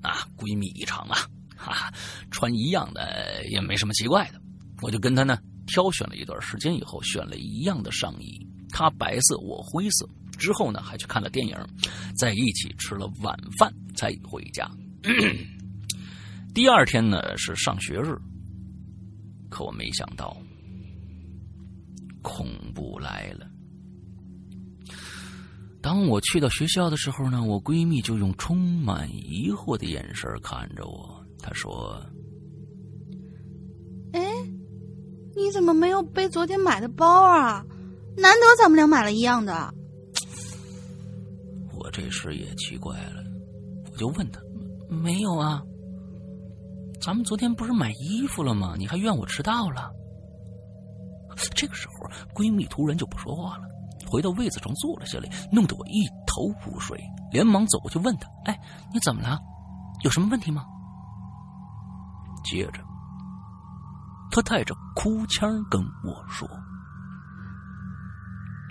啊，闺蜜一场啊，哈、哈，穿一样的也没什么奇怪的。我就跟她呢挑选了一段时间以后，选了一样的上衣，她白色，我灰色。之后呢，还去看了电影，在一起吃了晚饭才回家。第二天呢是上学日，可我没想到，恐怖来了。当我去到学校的时候呢，我闺蜜就用充满疑惑的眼神看着我。她说哎，你怎么没有背昨天买的包啊？难得咱们俩买了一样的。：“我这时也奇怪了，我就问他：没有啊？咱们昨天不是买衣服了吗？你还怨我迟到了？”这个时候，闺蜜突然就不说话了，回到位子上坐了下来，弄得我一头雾水，连忙走过去问她：“哎，你怎么了？有什么问题吗？”接着，他带着哭腔跟我说。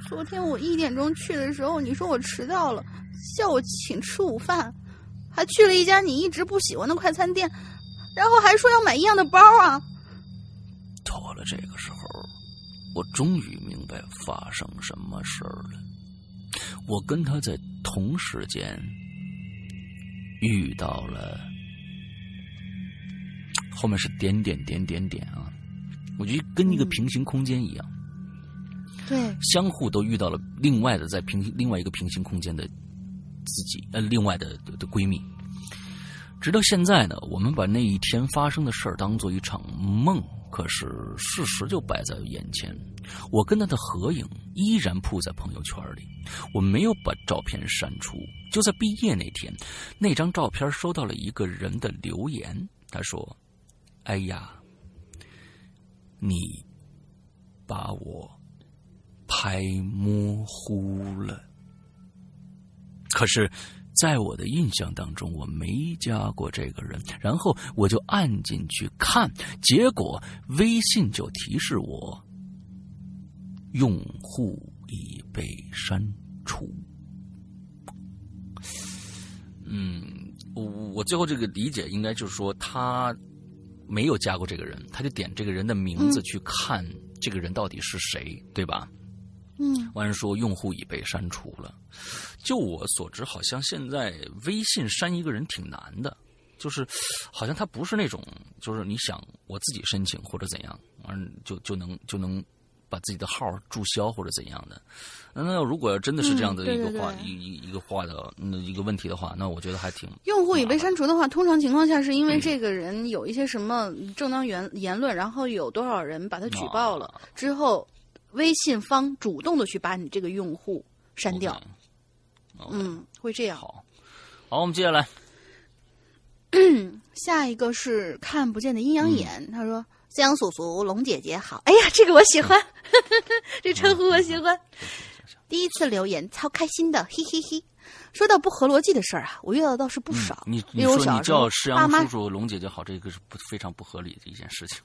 昨天我一点钟去的时候，你说我迟到了，叫我请吃午饭，还去了一家你一直不喜欢的快餐店，然后还说要买一样的包啊。到了这个时候，我终于明白发生什么事儿了。我跟他在同时间遇到了，后面是点点点点点啊，我觉得跟一个平行空间一样，对，相互都遇到了另外的在平行另外一个平行空间的自己，呃，另外的的的闺蜜。直到现在呢，我们把那一天发生的事儿当做一场梦，可是事实就摆在眼前。我跟她的合影依然铺在朋友圈里，我没有把照片删除。就在毕业那天，那张照片收到了一个人的留言，他说：“哎呀，你把我拍模糊了。”可是，在我的印象当中，我没加过这个人。然后我就按进去看，结果微信就提示我，用户已被删除。嗯，我我最后这个理解应该就是说，他没有加过这个人，他就点这个人的名字去看这个人到底是谁，对吧？嗯，完了说用户已被删除了。就我所知，好像现在微信删一个人挺难的，就是好像他不是那种，就是你想我自己申请或者怎样，完就就能就能把自己的号注销或者怎样的。那如果真的是这样的一个话，一一一个话的那一个问题的话，那我觉得还挺用户已被删除的话，通常情况下是因为这个人有一些什么正当言言论，然后有多少人把他举报了啊之后，微信方主动的去把你这个用户删掉。嗯，会这样。好。好，我们接下来，下一个是看不见的阴阳眼，他说：“思阳叔叔，龙姐姐好。”哎呀，这个我喜欢，这称呼我喜欢。第一次留言，超开心的，嘿嘿嘿。说到不合逻辑的事儿啊，我遇到的倒是不少。你你说你叫师阳叔叔、龙姐姐好，这个是不非常不合理的一件事情。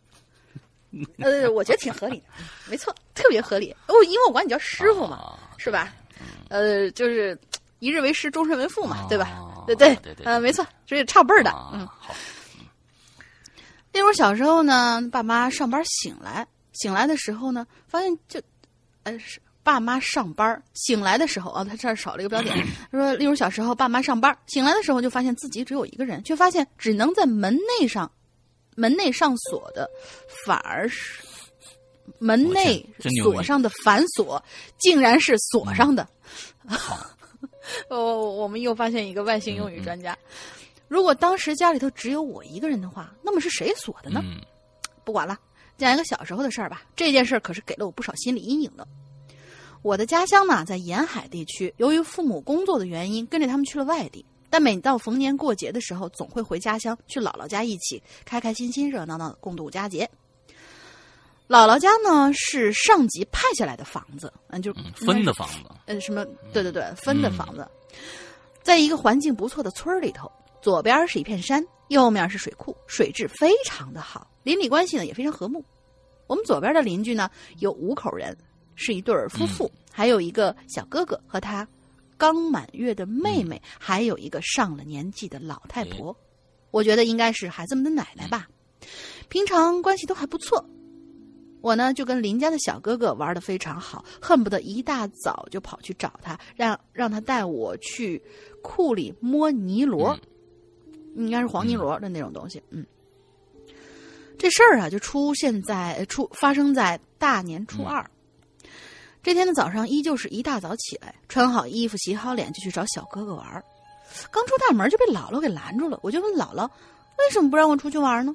呃，我觉得挺合理的，没错，特别合理。哦，因为我管你叫师傅嘛，啊是吧？呃，就是一日为师，终身为父嘛，对吧啊？对对对对呃，没错，这是差辈儿的。啊嗯，好，例如小时候呢，爸妈上班醒来，醒来的时候呢，发现就，呃，是爸妈上班醒来的时候啊，他这儿少了一个标点。他说，例如小时候爸妈上班醒来的时候，就发现自己只有一个人，却发现只能在门内上，门内上锁的，反而是门内锁上的反锁，竟然是锁上的。好，哦，我们又发现一个外星用嗯语专家。如果当时家里头只有我一个人的话，那么是谁锁的呢？嗯不管了，讲一个小时候的事儿吧。这件事儿可是给了我不少心理阴影的。我的家乡呢，在沿海地区，由于父母工作的原因，跟着他们去了外地。但每到逢年过节的时候，总会回家乡去姥姥家一起开开心心、热热闹闹的共度佳节。姥姥家呢是上级派下来的房子，嗯，就分的房子，呃，什么？对对对，分的嗯房子，在一个环境不错的村儿里头，左边是一片山，右面是水库，水质非常的好，邻里关系呢也非常和睦。我们左边的邻居呢有五口人，是一对儿夫妇，还有一个小哥哥和他刚满月的妹妹，还有一个上了年纪的老太婆。我觉得应该是孩子们的奶奶吧，平常关系都还不错。我呢就跟邻家的小哥哥玩的非常好，恨不得一大早就跑去找他，让让他带我去库里摸泥螺，应该是黄泥螺的那种东西。嗯，这事儿啊就出现在出发生在大年初二。这天的早上，依旧是一大早起来，穿好衣服、洗好脸就去找小哥哥玩儿。刚出大门就被姥姥给拦住了，我就问姥姥为什么不让我出去玩呢？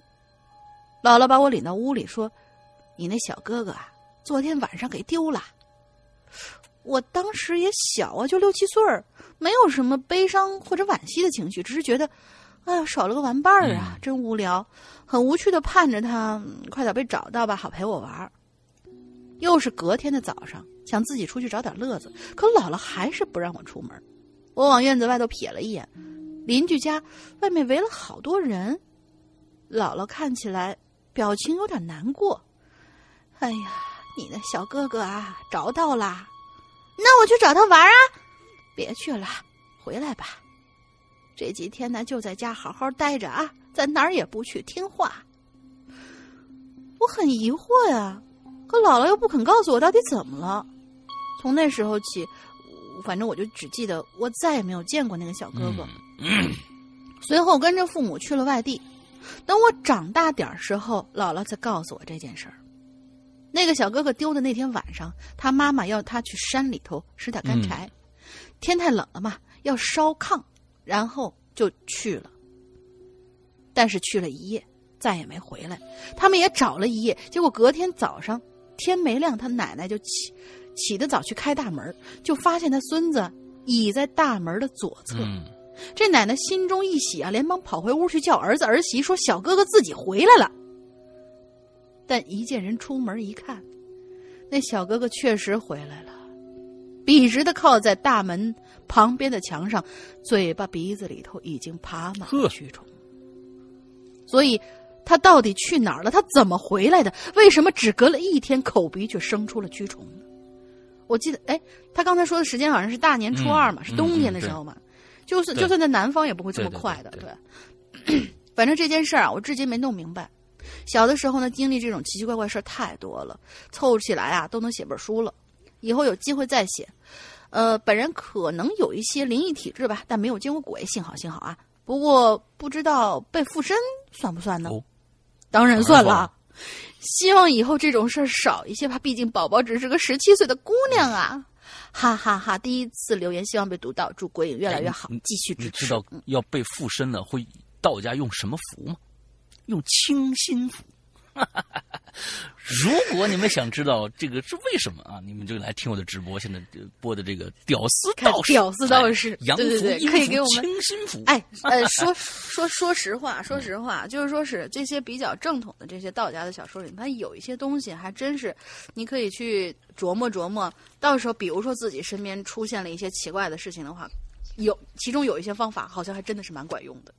姥姥把我领到屋里说。你那小哥哥啊，昨天晚上给丢了。我当时也小啊，就六七岁儿，没有什么悲伤或者惋惜的情绪，只是觉得，哎呀，少了个玩伴儿啊，嗯真无聊，很无趣的盼着他嗯快点被找到吧，好陪我玩儿。又是隔天的早上，想自己出去找点乐子，可姥姥还是不让我出门。我往院子外头瞥了一眼，邻居家外面围了好多人，姥姥看起来表情有点难过。哎呀，你那小哥哥啊，找到啦！那我去找他玩啊！别去了，回来吧。这几天呢，就在家好好待着啊，咱哪儿也不去，听话。我很疑惑呀，可姥姥又不肯告诉我到底怎么了。从那时候起，反正我就只记得我再也没有见过那个小哥哥。嗯随后跟着父母去了外地。等我长大点儿时候，姥姥才告诉我这件事儿。那个小哥哥丢的那天晚上，他妈妈要他去山里头拾点干柴，天太冷了嘛，要烧炕，然后就去了。但是去了一夜，再也没回来。他们也找了一夜，结果隔天早上天没亮，他奶奶就起起得早去开大门，就发现他孙子倚在大门的左侧。嗯，这奶奶心中一喜啊，连忙跑回屋去叫儿子儿媳说：“小哥哥自己回来了。”但一见人出门一看，那小哥哥确实回来了，笔直的靠在大门旁边的墙上，嘴巴鼻子里头已经爬满了蛆虫。所以，他到底去哪儿了？他怎么回来的？为什么只隔了一天，口鼻却生出了蛆虫呢？我记得，哎，他刚才说的时间好像是大年初二嘛，嗯是冬天的时候嘛。就算就算在南方也不会这么对对快的，对对。反正这件事儿啊，我至今没弄明白。小的时候呢，经历这种奇奇怪怪事儿太多了，凑起来啊都能写本书了。以后有机会再写。呃，本人可能有一些灵异体质吧，但没有见过鬼，幸好幸好啊。不过不知道被附身算不算呢？哦当然算了。希望以后这种事儿少一些吧，毕竟宝宝只是个十七岁的姑娘啊！哈哈哈第一次留言，希望被读到，祝鬼影越来越好哎你，继续支持。你知道要被附身了，会道家用什么符吗？用清心符。如果你们想知道这个是为什么啊，你们就来听我的直播，现在呃播的这个屌丝道士，屌丝道士对对对可以给我们清心符。哎，呃，说说说实话，说实话，就是说是这些比较正统的这些道家的小说里，它有一些东西还真是你可以去琢磨琢磨。到时候，比如说自己身边出现了一些奇怪的事情的话，有其中有一些方法，好像还真的是蛮管用的。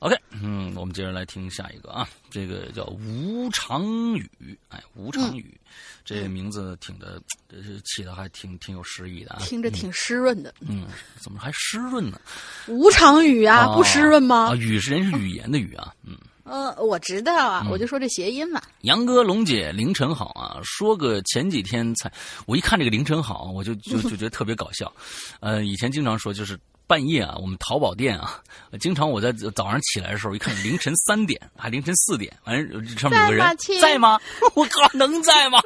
嗯，OK，嗯，我们接着来听下一个啊，这个叫吴长宇，哎，吴长宇，这个名字挺的，这是起的还挺挺有诗意的啊。听着挺湿润的。嗯，怎么还湿润呢？吴常语啊，不湿润吗啊，？语是人是语言的语啊，嗯。呃，我知道啊，嗯我就说这谐音嘛。杨哥、龙姐，凌晨好啊！说个前几天才，我一看这个凌晨好，我就就就觉得特别搞笑。呃，以前经常说就是半夜啊，我们淘宝店啊，经常我在早上起来的时候，一看凌晨三点，还凌晨四点，反正上面有个人在吗在吗？我靠，能在吗？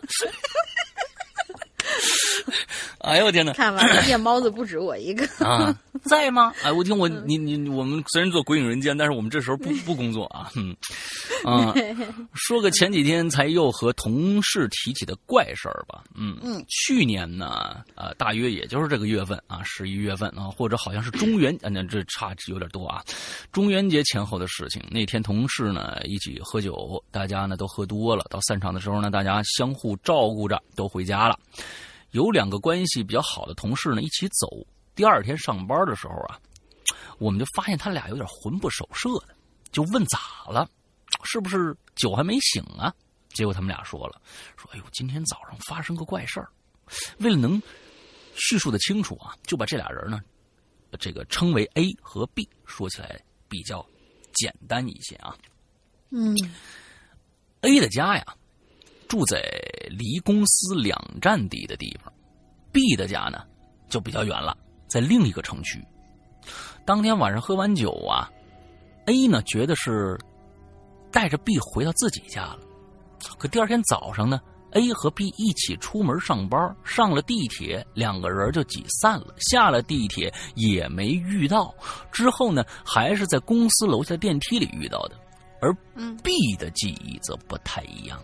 哎呦我天哪！看完了，夜猫子不止我一个。啊，在吗？哎，我听我你你我们虽然做鬼影人间，但是我们这时候不 不工作啊，嗯啊，说个前几天才又和同事提起的怪事儿吧，嗯嗯，去年呢，啊，大约也就是这个月份啊，十一月份啊，或者好像是中元，啊，那这差有点多啊，中元节前后的事情。那天同事呢一起喝酒，大家呢都喝多了，到散场的时候呢，大家相互照顾着都回家了。有两个关系比较好的同事呢一起走。第二天上班的时候啊，我们就发现他俩有点魂不守舍的，就问咋了，是不是酒还没醒啊？结果他们俩说了，说哎呦，今天早上发生个怪事儿。为了能叙述的清楚啊，就把这俩人呢，这个称为 A 和 B，说起来比较简单一些啊。嗯 A 的家呀，住在离公司两站地的地方；B 的家呢，就比较远了，在另一个城区。当天晚上喝完酒啊，A 呢觉得是带着 B 回到自己家了，可第二天早上呢，A 和 B 一起出门上班，上了地铁，两个人就挤散了。下了地铁也没遇到，之后呢，还是在公司楼下电梯里遇到的。而嗯 B 的记忆则不太一样，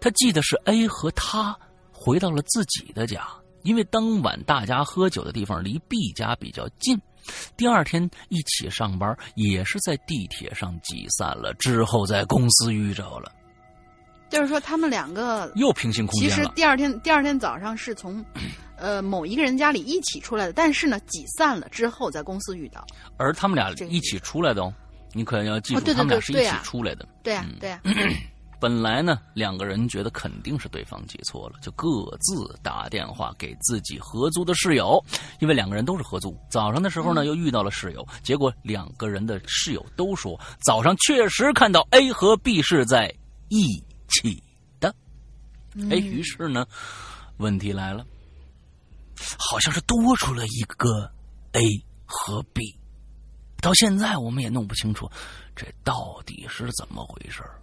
他记得是 A 和他回到了自己的家，因为当晚大家喝酒的地方离 B 家比较近。第二天一起上班，也是在地铁上挤散了，之后在公司遇着了，就是说他们两个又平行空间其实。第二天第二天早上是从，呃某一个人家里一起出来的，但是呢挤散了之后在公司遇到。而他们俩一起出来的哦，你可能要记住，他们俩是一起出来的。对呀、嗯对呀、本来呢，两个人觉得肯定是对方记错了，就各自打电话给自己合租的室友，因为两个人都是合租。早上的时候呢，又遇到了室友，结果两个人的室友都说早上确实看到 A 和 B 是在一起的。哎，于是呢，问题来了，好像是多出了一个 A 和 B，到现在我们也弄不清楚这到底是怎么回事儿。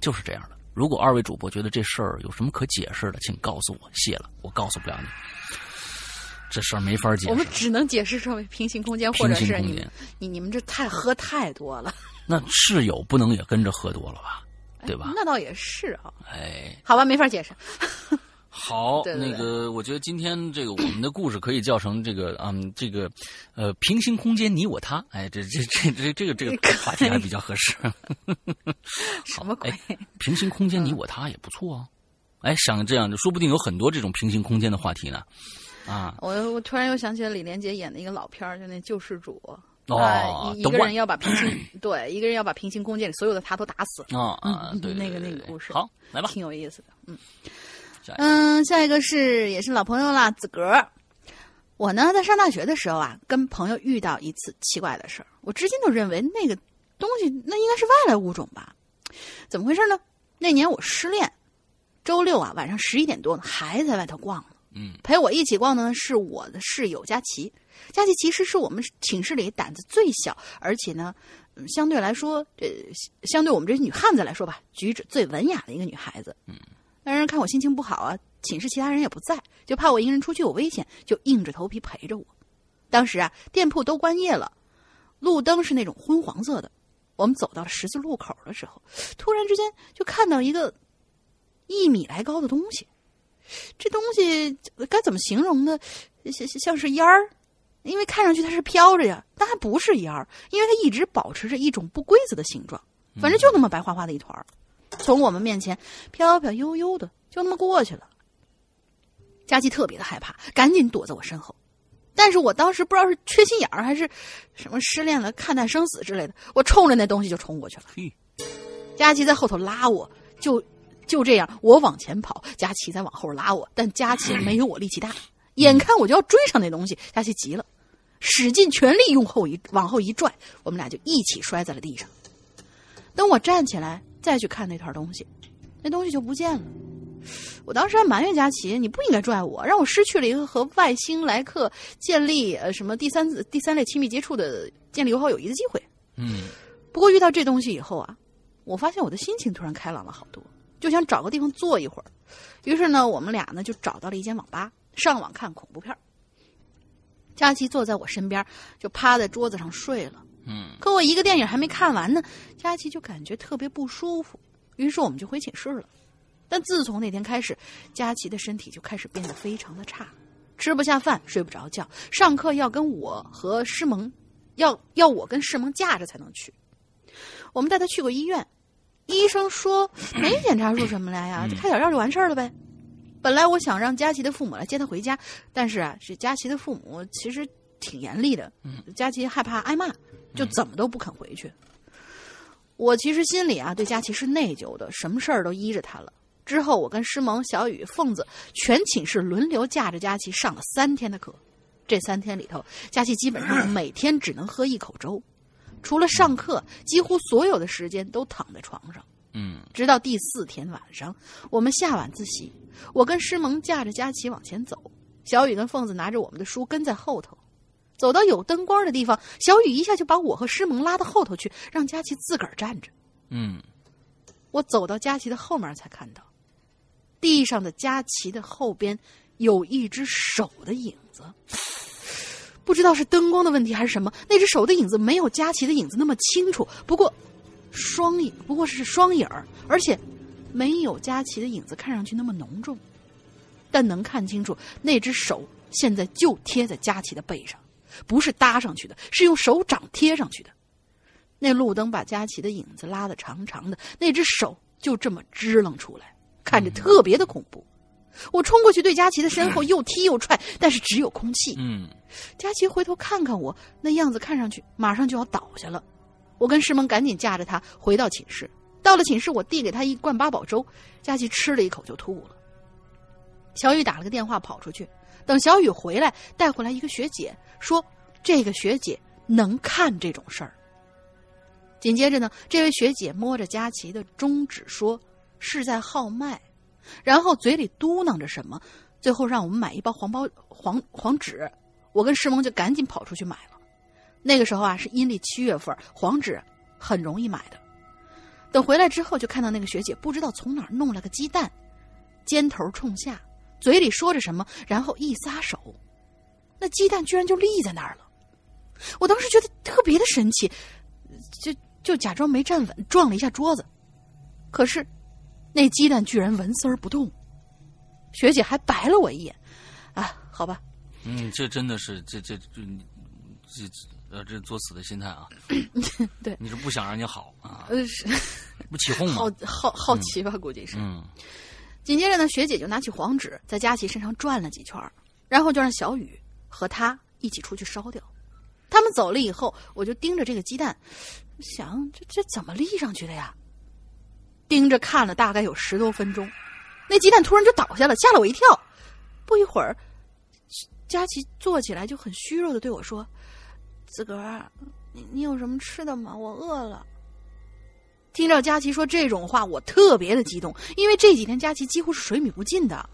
就是这样的。如果二位主播觉得这事儿有什么可解释的，请告诉我。谢了，我告诉不了你。这事儿没法解释。我们只能解释成为平行空间，或者是你你你们这太喝太多了，那室友不能也跟着喝多了吧？对吧？那倒也是啊，哎，好吧，没法解释。好，对对对那个，我觉得今天这个我们的故事可以叫成这个，嗯，这个，呃，平行空间你我他，哎，这这这这这个这个话题还比较合适。什么鬼？哎平行空间你我他也不错啊，哎，想这样，说不定有很多这种平行空间的话题呢。啊，我我突然又想起了李连杰演的一个老片儿，就那救世主。哦啊，一个人要把平行对一个人要把平行空间里所有的他都打死，啊啊，嗯对，那个那个故事好，来吧，挺有意思的。嗯嗯，下一个是也是老朋友啦，子格。我呢，在上大学的时候啊，跟朋友遇到一次奇怪的事儿，我至今都认为那个东西那应该是外来物种吧？怎么回事呢？那年我失恋，周六啊晚上十一点多呢，还在外头逛呢。嗯，陪我一起逛呢是我的室友佳琪。佳琪其实是我们寝室里胆子最小，而且呢，嗯相对来说，这，相对我们这些女汉子来说吧，举止最文雅的一个女孩子。嗯，那人看我心情不好啊，寝室其他人也不在，就怕我一个人出去有危险，就硬着头皮陪着我。当时啊，店铺都关业了，路灯是那种昏黄色的。我们走到了十字路口的时候，突然之间就看到一个一米来高的东西。这东西该怎么形容呢？像像是烟儿，因为看上去它是飘着呀，但还不是烟儿，因为它一直保持着一种不规则的形状，反正就那么白花花的一团儿，从我们面前飘飘悠悠的就那么过去了。佳琪特别的害怕，赶紧躲在我身后。但是我当时不知道是缺心眼儿还是什么失恋了看淡生死之类的，我冲着那东西就冲过去了。佳琪在后头拉我，就就这样，我往前跑，佳琪在往后拉我，但佳琪没有我力气大，眼看我就要追上那东西，佳琪急了，使尽全力用后一往后一拽，我们俩就一起摔在了地上。等我站起来再去看那团东西，那东西就不见了。我当时还埋怨佳琪，你不应该拽我，让我失去了一个和外星来客建立呃什么第三第三类亲密接触的建立友好友谊的机会。嗯不过遇到这东西以后啊，我发现我的心情突然开朗了好多，就想找个地方坐一会儿。于是呢，我们俩呢就找到了一间网吧，上网看恐怖片。佳琪坐在我身边，就趴在桌子上睡了。嗯可我一个电影还没看完呢，佳琪就感觉特别不舒服，于是我们就回寝室了。但自从那天开始，佳琪的身体就开始变得非常的差，吃不下饭，睡不着觉，上课要跟我和师萌，要要我跟师萌架着才能去。我们带他去过医院，医生说没检查出什么来呀，就开点药就完事儿了呗。本来我想让佳琪的父母来接他回家，但是啊，是佳琪的父母其实挺严厉的，佳琪害怕挨骂，就怎么都不肯回去。我其实心里啊对佳琪是内疚的，什么事儿都依着他了。之后，我跟师萌、小雨、凤子全寝室轮流架着佳琪上了三天的课。这三天里头，佳琪基本上 每天只能喝一口粥，除了上课，几乎所有的时间都躺在床上。嗯直到第四天晚上，我们下晚自习，我跟师萌架着佳琪往前走，小雨跟凤子拿着我们的书跟在后头。走到有灯光的地方，小雨一下就把我和师萌拉到后头去，让佳琪自个儿站着。嗯我走到佳琪的后面才看到，地上的佳琪的后边有一只手的影子。不知道是灯光的问题还是什么，那只手的影子没有佳琪的影子那么清楚。不过，双影不过是双影儿，而且没有佳琪的影子看上去那么浓重。但能看清楚，那只手现在就贴在佳琪的背上，不是搭上去的，是用手掌贴上去的。那路灯把佳琪的影子拉得长长的，那只手就这么支棱出来，看着特别的恐怖。我冲过去对佳琪的身后又踢又踹，但是只有空气。嗯佳琪回头看看我，那样子看上去马上就要倒下了。我跟师萌赶紧架着他回到寝室。到了寝室，我递给他一罐八宝粥，佳琪吃了一口就吐了。小雨打了个电话跑出去，等小雨回来，带回来一个学姐，说这个学姐能看这种事儿。紧接着呢，这位学姐摸着佳琪的中指说是在号脉，然后嘴里嘟囔着什么，最后让我们买一包黄包黄黄纸。我跟师萌就赶紧跑出去买了。那个时候啊，是阴历七月份，黄纸很容易买的。等回来之后，就看到那个学姐不知道从哪儿弄了个鸡蛋，尖头冲下，嘴里说着什么，然后一撒手，那鸡蛋居然就立在那儿了。我当时觉得特别的神奇，就就假装没站稳，撞了一下桌子。可是，那鸡蛋居然纹丝儿不动。学姐还白了我一眼，啊，好吧，嗯，这真的是这这这这呃这作死的心态啊！对你是不想让你好啊？呃，是不起哄好吗？好好奇吧，估计是。嗯紧接着呢，学姐就拿起黄纸在佳琪身上转了几圈，然后就让小雨和他一起出去烧掉。他们走了以后，我就盯着这个鸡蛋，想这这怎么立上去的呀？盯着看了大概有十多分钟，那鸡蛋突然就倒下了，吓了我一跳。不一会儿，佳琪坐起来就很虚弱的对我说：“子格儿，你你有什么吃的吗？我饿了。”听着佳琪说这种话，我特别的激动，因为这几天佳琪几乎是水米不进的。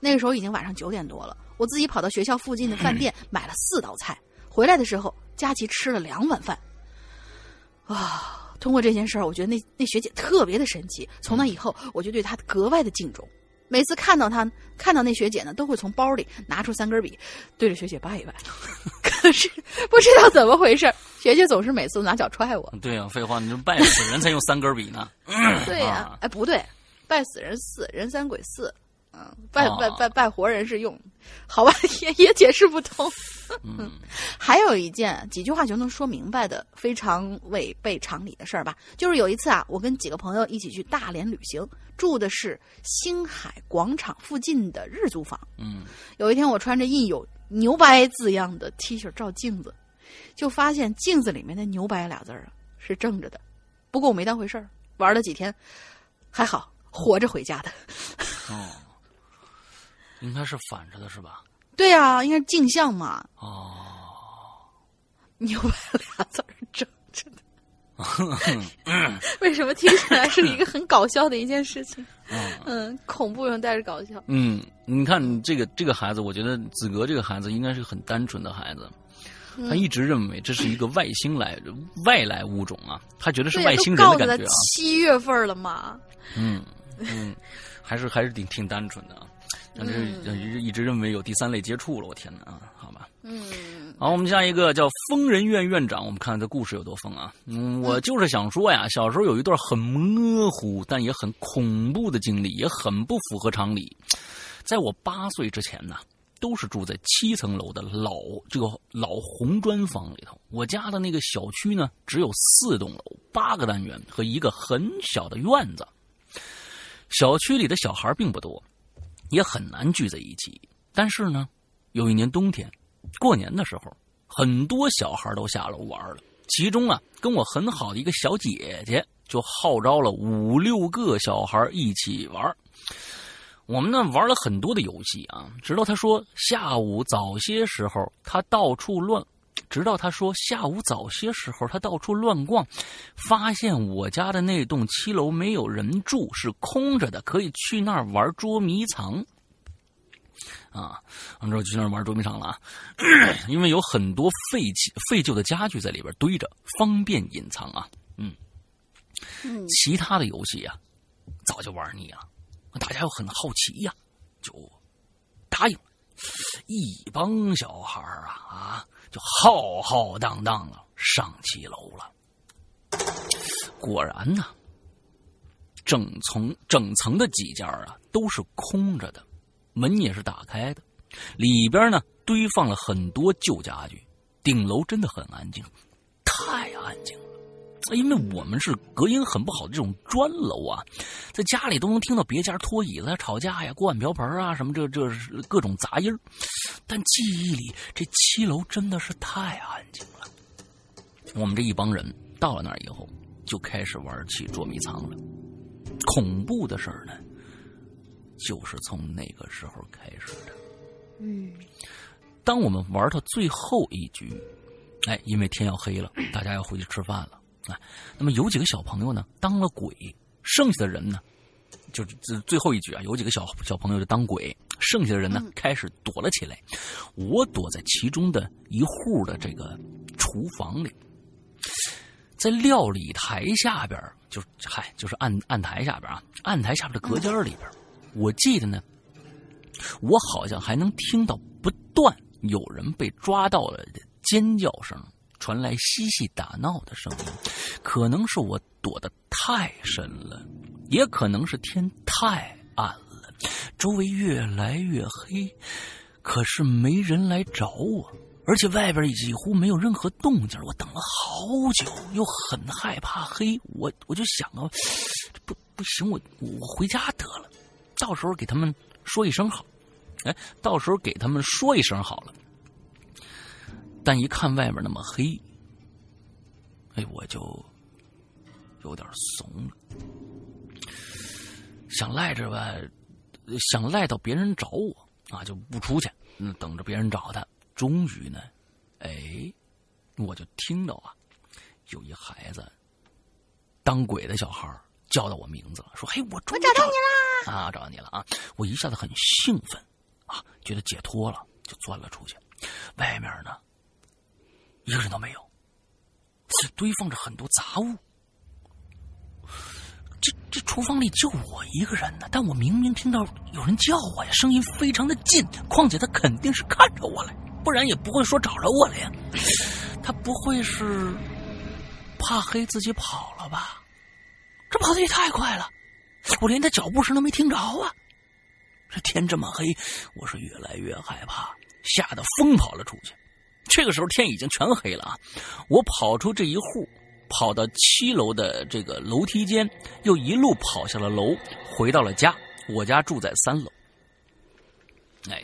那个时候已经晚上九点多了，我自己跑到学校附近的饭店 买了四道菜，回来的时候佳琪吃了两碗饭。啊，通过这件事儿，我觉得那那学姐特别的神奇。从那以后，我就对她格外的敬重。每次看到他，看到那学姐呢，都会从包里拿出三根笔，对着学姐拜一拜。可是不知道怎么回事，学姐总是每次都拿脚踹我。对呀、废话，你这拜死人才用三根笔呢。对呀、啊哎，不对，拜死人四，人三鬼四，嗯，拜拜哦拜拜活人是用，好吧，也也解释不通。嗯还有一件几句话就能说明白的非常违背常理的事儿吧，就是有一次啊，我跟几个朋友一起去大连旅行，住的是星海广场附近的日租房。嗯有一天，我穿着印有“牛掰”字样的 T 恤照镜子，就发现镜子里面的“牛掰”俩字儿啊是正着的。不过我没当回事儿，玩了几天，还好活着回家的。哦，应该是反着的是吧？对啊，应该是镜像嘛，哦，你又把俩字儿正着的。为什么听起来是一个很搞笑的一件事情？嗯，恐怖又带着搞笑。嗯，你看你这个这个孩子，我觉得子格这个孩子应该是很单纯的孩子。他一直认为这是一个外星来外来物种啊，他觉得是外星人的感觉啊。七月份了嘛，嗯嗯，还是还是挺挺单纯的啊。但是一一直认为有第三类接触了，我天哪啊！好吧，嗯，好，我们下一个叫疯人院院长，我们看看这故事有多疯啊！嗯，我就是想说呀，小时候有一段很模糊但也很恐怖的经历，也很不符合常理。在我八岁之前呢，都是住在七层楼的老这个老红砖房里头。我家的那个小区呢，只有四栋楼、八个单元和一个很小的院子。小区里的小孩并不多，也很难聚在一起。但是呢，有一年冬天，过年的时候，很多小孩都下楼玩了。其中啊，跟我很好的一个小姐姐就号召了五六个小孩一起玩。我们呢玩了很多的游戏啊，直到他说下午早些时候他到处乱，直到他说下午早些时候他到处乱逛，发现我家的那栋七楼没有人住，是空着的，可以去那儿玩捉迷藏。啊，完之后就去那儿玩捉迷藏了啊，因为有很多废弃废旧的家具在里边堆着，方便隐藏啊。嗯，嗯其他的游戏啊，早就玩腻了，大家又很好奇呀、就答应了。一帮小孩儿啊啊，就浩浩荡荡啊上七楼了。果然呢，整层整层的几间啊都是空着的，门也是打开的，里边呢堆放了很多旧家具，顶楼真的很安静，太安静了。因为我们是隔音很不好的这种砖楼啊，在家里都能听到别家拖椅子、吵架呀、锅碗瓢盆啊什么这这各种杂音儿但记忆里这七楼真的是太安静了。我们这一帮人到了那儿以后，就开始玩起捉迷藏了。恐怖的事儿呢，就是从那个时候开始的。嗯当我们玩到最后一局，哎，因为天要黑了，大家要回去吃饭了，哎，那么有几个小朋友呢当了鬼，剩下的人呢，就是这最后一局啊，有几个小小朋友就当鬼，剩下的人呢、开始躲了起来。我躲在其中的一户的这个厨房里，在料理台下边儿，就嗨，就是案案台下边啊，案台下边的隔间里边，我记得呢，我好像还能听到不断有人被抓到了的尖叫声，传来嬉戏打闹的声音。可能是我躲得太深了，也可能是天太暗了，周围越来越黑，可是没人来找我。而且外边几乎没有任何动静，我等了好久，又很害怕黑，我我就想啊，不不行，我我回家得了，到时候给他们说一声好，哎，到时候给他们说一声好了。但一看外面那么黑，哎，我就有点怂了，想赖着吧，想赖到别人找我啊，就不出去，嗯，等着别人找他。终于呢，哎，我就听到啊，有一孩子当鬼的小孩叫到我名字了，说：“嘿，我终于找到你啦！啊，找到你了啊！”我一下子很兴奋啊，觉得解脱了，就钻了出去。外面呢，一个人都没有，堆放着很多杂物。这这厨房里就我一个人呢，但我明明听到有人叫我呀，声音非常的近，况且他肯定是看着我了。不然也不会说找着我了呀。他不会是怕黑自己跑了吧？这跑的也太快了，我连他脚步声都没听着啊！这天这么黑，我是越来越害怕，吓得疯跑了出去。这个时候天已经全黑了啊！我跑出这一户，跑到七楼的这个楼梯间，又一路跑下了楼，回到了家。我家住在三楼。哎，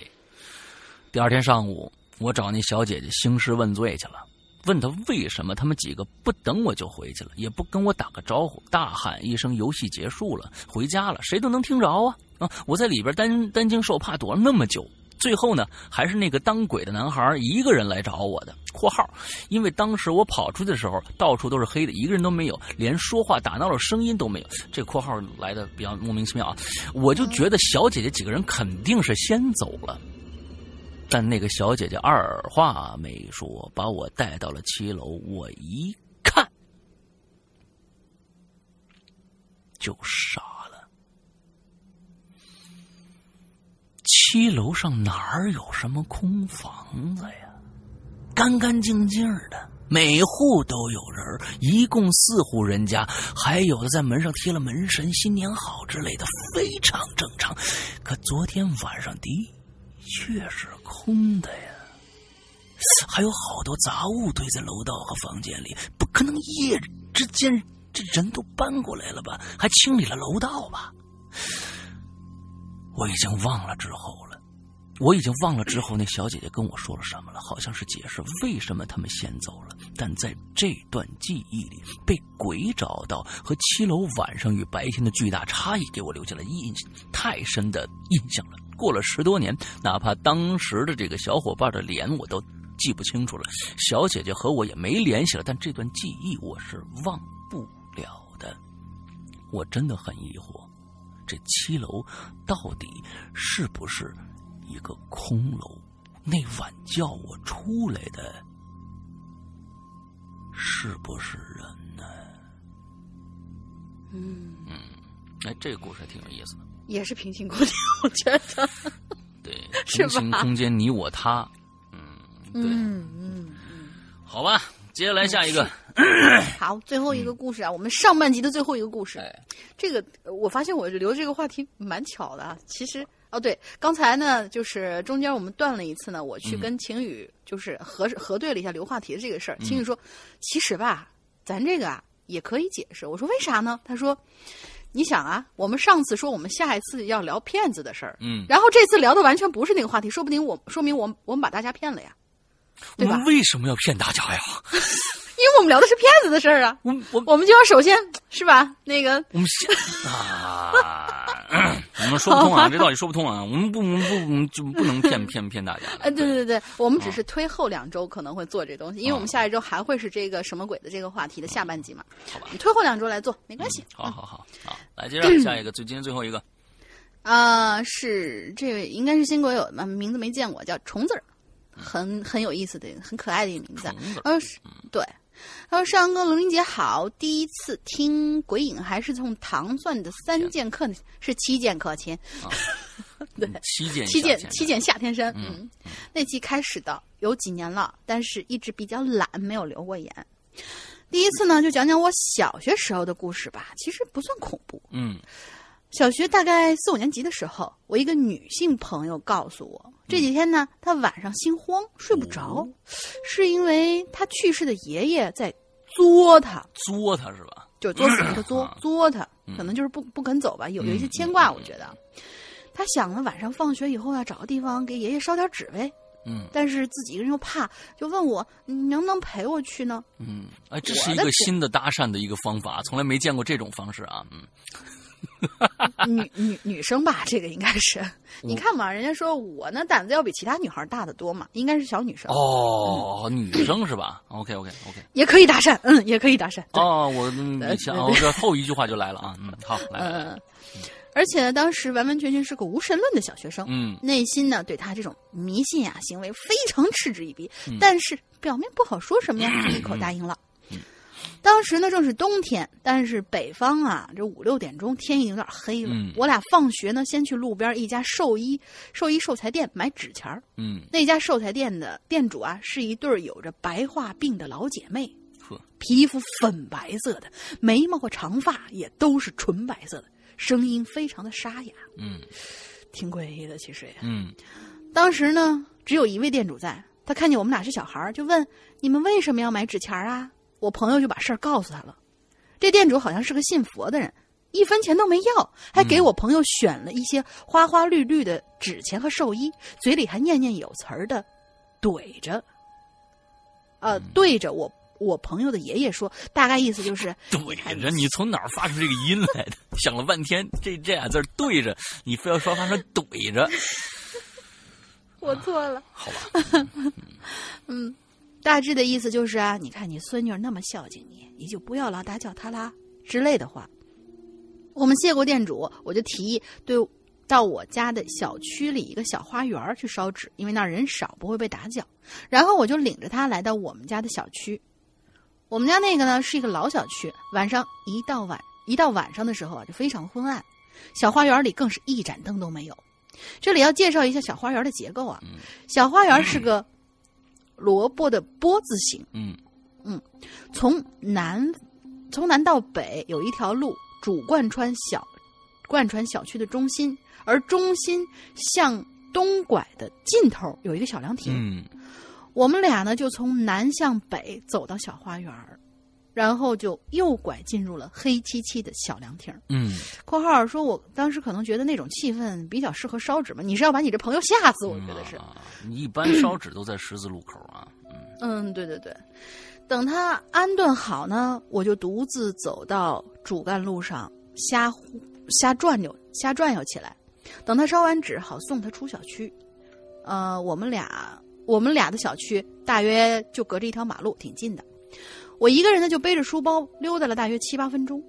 第二天上午。我找那小姐姐兴师问罪去了，问她为什么他们几个不等我就回去了，也不跟我打个招呼，大喊一声“游戏结束了，回家了”，谁都能听着啊！啊，我在里边担担惊受怕躲了那么久，最后呢，还是那个当鬼的男孩一个人来找我的。（括号）因为当时我跑出去的时候，到处都是黑的，一个人都没有，连说话打闹的声音都没有。这括号来的比较莫名其妙啊！我就觉得小姐姐几个人肯定是先走了。但那个小姐姐二话没说，把我带到了七楼。我一看，就傻了。七楼上哪儿有什么空房子呀？干干净净的，每户都有人，一共四户人家，还有的在门上贴了门神、新年好之类的，非常正常。可昨天晚上的确。是空的呀，还有好多杂物堆在楼道和房间里，不可能一夜之间这人都搬过来了吧？还清理了楼道吧？我已经忘了之后了，我已经忘了之后那小姐姐跟我说了什么了，好像是解释为什么他们先走了。但在这段记忆里，被鬼找到和七楼晚上与白天的巨大差异，给我留下了印象太深的印象了。过了十多年，哪怕当时的这个小伙伴的脸我都记不清楚了，小姐姐和我也没联系了，但这段记忆我是忘不了的。我真的很疑惑，这七楼到底是不是一个空楼？那晚叫我出来的，是不是人呢？嗯嗯，哎，这个故事还挺有意思的。也是平行空间，我觉得。对，平行空间你我他，嗯，对，嗯嗯。好吧，接下来下一个，好，最后一个故事啊，我们上半集的最后一个故事。哎这个呃我发现我留这个话题蛮巧的啊。其实哦，对，刚才呢，就是中间我们断了一次呢，我去嗯跟晴雨就是核核对了一下留话题的这个事儿。嗯晴雨说，其实吧，咱这个啊也可以解释。我说为啥呢？他说，你想啊，我们上次说我们下一次要聊骗子的事儿，嗯，然后这次聊的完全不是那个话题，说不定我说明我们我们把大家骗了呀，对吧我们？为什么要骗大家呀？因为我们聊的是骗子的事儿啊。我我。我们就要首先是吧？那个。我们先啊，我们说不通啊，这道理说不通啊，我们不我们不我们就不能骗骗骗大家。的。呃，对对对，我们只是推后两周可能会做这东西，因为我们啊。下一周还会是这个什么鬼的这个话题的下半集嘛。好吧。你推后两周来做没关系。好好好好，来接着下一个，最今天最后一个，啊、是这位应该是新国友的，名字没见过，叫虫子儿，很很有意思的，很可爱的一个名字啊。虫子他说是对，他说上哥龙玲姐好，第一次听鬼影还是从唐钻的三剑客，是七剑客亲。对七剑七剑七剑下天山，嗯嗯，那期开始的有几年了，但是一直比较懒，没有留过言。第一次呢，就讲讲我小学时候的故事吧，其实不算恐怖。嗯小学大概四五年级的时候，我一个女性朋友告诉我，这几天呢，她晚上心慌，睡不着，是因为她去世的爷爷在作她，作她是吧？就作死那个作啊，作她，嗯可能就是不不肯走吧，有有一些牵挂，我觉得。她想了晚上放学以后要找个地方给爷爷烧点纸呗，嗯但是自己一个人又怕，就问我你能不能陪我去呢？嗯，哎，这是一个新的搭讪的一个方法，从来没见过这种方式啊。嗯，女女女生吧，这个应该是，你看嘛，人家说我呢胆子要比其他女孩大得多嘛，应该是小女生，哦，女生是吧？OK OK OK。也可以搭讪，嗯，也可以搭讪，哦，我嗯对以前对哦，这 后一句话就来了啊。嗯，好，来来来。嗯，而且呢，当时完完全全是个无神论的小学生，嗯内心呢对他这种迷信呀、行为非常嗤之以鼻，嗯但是表面不好说什么呀，就 一口答应了。当时呢正是冬天，但是北方啊，这五六点钟天已经有点黑了。嗯我俩放学呢，先去路边一家寿衣寿衣寿材店买纸钱儿。嗯那家寿材店的店主啊，是一对儿有着白化病的老姐妹，呵，皮肤粉白色的，眉毛和长发也都是纯白色的，声音非常的沙哑，嗯 挺诡异的。其实也，嗯当时呢，只有一位店主在，他看见我们俩是小孩儿，就问你们为什么要买纸钱儿啊？我朋友就把事儿告诉他了。这店主好像是个信佛的人，一分钱都没要，还给我朋友选了一些花花绿绿的纸钱和寿衣，嘴里还念念有词儿的怼着，呃，对着我我朋友的爷爷说，大概意思就 是怼着你从哪儿发出这个音来的？想了半天，这这俩字儿对着，你非要说发成怼着，我错了。好吧？大致的意思就是啊，你看你孙女那么孝敬你，你就不要老打搅她啦之类的话。我们谢过店主，我就提议对到我家的小区里一个小花园去烧纸，因为那儿人少，不会被打搅。然后我就领着他来到我们家的小区。我们家那个呢是一个老小区，晚上一到晚一到晚上的时候啊，就非常昏暗，小花园里更是一盏灯都没有。这里要介绍一下小花园的结构啊，小花园是个萝卜的波字形，嗯。从南从南到北有一条路主贯穿小贯穿小区的中心，而中心向东拐的尽头有一个小凉亭。嗯。我们俩呢就从南向北走到小花园儿，然后就右拐进入了黑漆漆的小凉亭。嗯，（括号说，我当时可能觉得那种气氛比较适合烧纸嘛，你是要把你这朋友吓死，我觉得是。啊你一般烧纸都在十字路口啊。嗯嗯，对对对。等他安顿好呢，我就独自走到主干路上瞎胡瞎转悠瞎转悠起来。等他烧完纸，好送他出小区。呃，我们俩我们俩的小区大约就隔着一条马路，挺近的。我一个人呢，就背着书包溜达了大约七八分钟，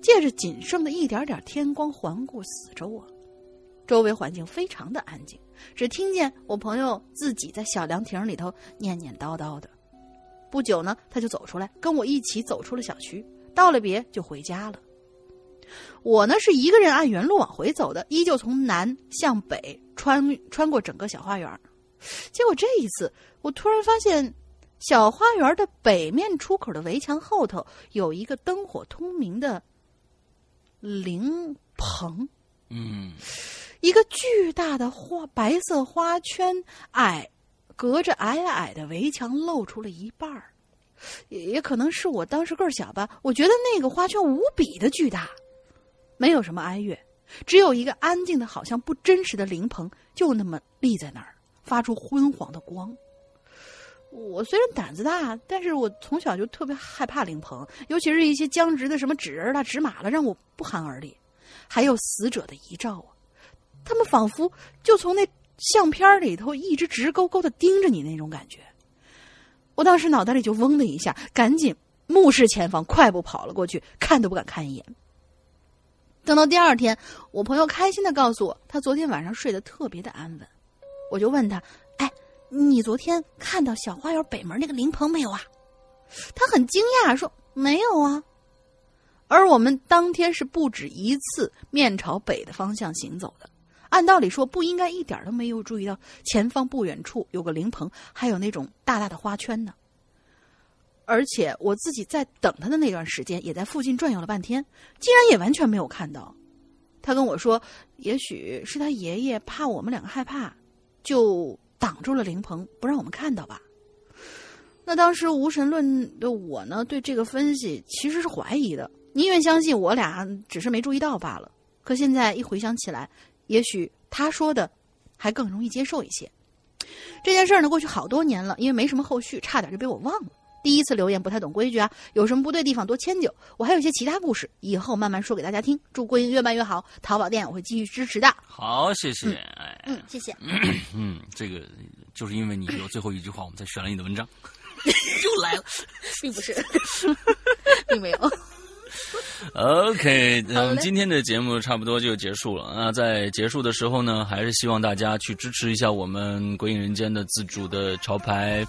借着仅剩的一点点天光环顾四周啊，周围环境非常的安静，只听见我朋友自己在小凉亭里头念念叨叨的。不久呢，他就走出来，跟我一起走出了小区，道了别就回家了。我呢是一个人按原路往回走的，依旧从南向北穿穿过整个小花园。结果这一次，我突然发现，小花园的北面出口的围墙后头有一个灯火通明的灵棚。嗯一个巨大的花白色花圈，矮隔着矮矮的围墙露出了一半儿，也也可能是我当时个儿小吧。我觉得那个花圈无比的巨大，没有什么哀乐，只有一个安静的好像不真实的灵棚，就那么立在那儿，发出昏黄的光。我虽然胆子大，但是我从小就特别害怕灵棚，尤其是一些僵直的什么纸人啦、纸马了，让我不寒而栗。还有死者的遗照啊，他们仿佛就从那相片里头一直直勾勾的盯着你那种感觉。我当时脑袋里就嗡的一下，赶紧目视前方，快步跑了过去，看都不敢看一眼。等到第二天，我朋友开心的告诉我，他昨天晚上睡得特别的安稳。我就问他：“，你昨天看到小花园北门那个灵棚没有啊？”他很惊讶说：“没有啊。”而我们当天是不止一次面朝北的方向行走的。按道理说不应该一点都没有注意到前方不远处有个灵棚，还有那种大大的花圈呢。而且我自己在等他的那段时间，也在附近转悠了半天，竟然也完全没有看到。他跟我说，也许是他爷爷怕我们两个害怕，就挡住了灵棚，不让我们看到吧。那当时无神论的我呢，对这个分析其实是怀疑的，宁愿相信我俩只是没注意到罢了。可现在一回想起来，也许他说的还更容易接受一些。这件事儿呢，过去好多年了，因为没什么后续，差点就被我忘了。第一次留言不太懂规矩啊，有什么不对地方多迁就。我还有一些其他故事，以后慢慢说给大家听。祝桂英越办越好，淘宝店我会继续支持的。好，谢谢。哎，嗯，谢谢。嗯，这个就是因为你有最后一句话，我们才选了你的文章。又来了，并不是，并没有。OK，嗯，今天的节目差不多就结束了。那在结束的时候呢，还是希望大家去支持一下我们《鬼影人间》的自主的潮牌，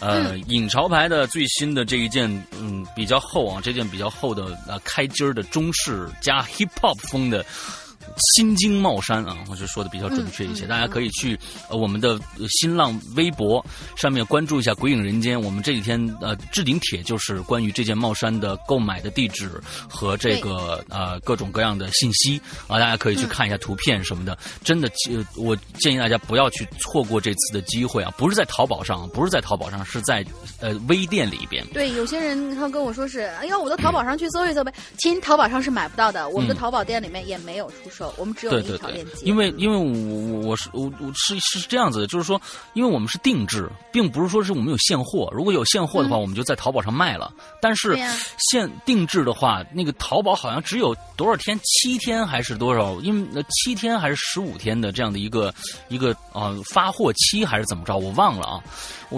呃，影潮牌的最新的这一件，嗯，比较厚啊，这件比较厚的呃开襟儿的中式加 hip hop 风的。心经帽衫啊，我就说的比较准确一些，嗯嗯大家可以去呃我们的呃新浪微博上面关注一下《鬼影人间》，我们这几天呃置顶帖就是关于这件帽衫的购买的地址和这个呃各种各样的信息啊，大家可以去看一下图片什么的。真的，呃我建议大家不要去错过这次的机会啊！不是在淘宝上，不是在淘宝上，是在呃微店里边。对，有些人他跟我说是，哎呀，我到淘宝上去搜一搜呗。亲，淘宝上是买不到的，我们的嗯淘宝店里面也没有出售，我们只有对对对那一条链，接。因为因为我我我是我我是是这样子的，就是说，因为我们是定制，并不是说是我们有现货。如果有现货的话，我们就在淘宝上卖了。但是现定制的话，那个淘宝好像只有多少天，七天还是多少？因为呃七天还是十五天的这样的一个一个呃发货期还是怎么着？我忘了啊。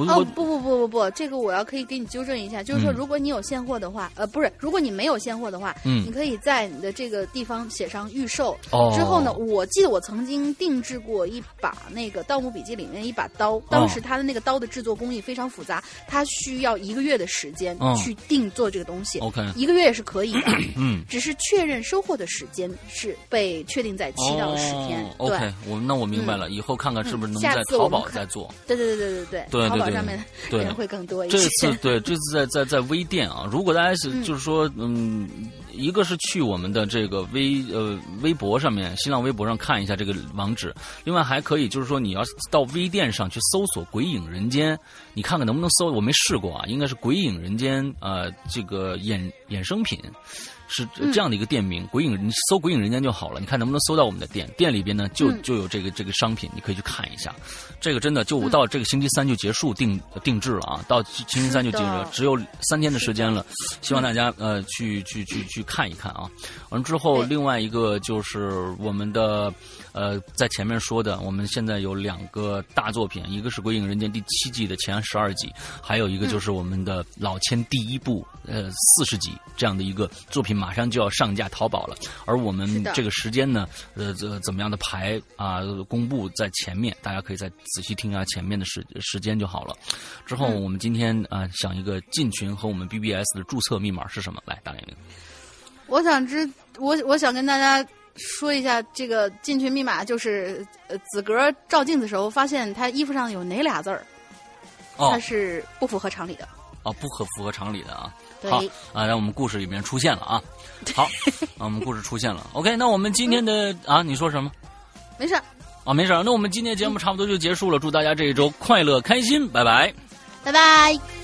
哦不不不不不，这个我要可以给你纠正一下，就是说如果你有现货的话，呃，不是，如果你没有现货的话，嗯，你可以在你的这个地方写上预售。哦。之后呢，我记得我曾经定制过一把那个《盗墓笔记》里面一把刀，当时它的那个刀的制作工艺非常复杂，它需要一个月的时间去定做这个东西。OK。一个月也是可以。嗯。只是确认收货的时间是被确定在七到十天。OK，我那我明白了，以后看看是不是能在淘宝再做。对对对对对对。对宝。淘宝上面对人会更多一些这。次对，这次在在在微店啊，如果大家是嗯就是说，嗯，一个是去我们的这个微呃微博上面，新浪微博上看一下这个网址，另外还可以就是说你要到微店上去搜索“鬼影人间”，你看看能不能搜，我没试过啊，应该是“鬼影人间”呃这个衍衍生品。是嗯这样的一个店名，鬼影你搜“鬼影人间”就好了。你看能不能搜到我们的店？店里边呢就嗯就有这个这个商品，你可以去看一下。这个真的就到这个星期三就结束定定制了啊，到星期三就结束了，只有三天的时间了。希望大家呃去去去去看一看啊。完之后，另外一个就是我们的呃在前面说的，我们现在有两个大作品，一个是《鬼影人间》第七季的前十二集，还有一个就是我们的老千第一部呃四十集这样的一个作品，马上就要上架淘宝了。而我们这个时间呢，呃，这怎么样的排啊、公布在前面，大家可以再仔细听一下前面的时时间就好了。之后嗯我们今天啊、想一个进群和我们 BBS 的注册密码是什么？来，大玲玲。我想知，我我想跟大家说一下，这个进群密码就是，呃，子格照镜子时候发现他衣服上有哪俩字儿，哦它是不符合常理的。哦，不合符合常理的啊。好啊，在我们故事里面出现了啊。好，啊，我们故事出现了。OK，那我们今天的啊，你说什么？没事，啊，没事。那我们今天节目差不多就结束了。祝大家这一周快乐开心，拜拜。拜拜。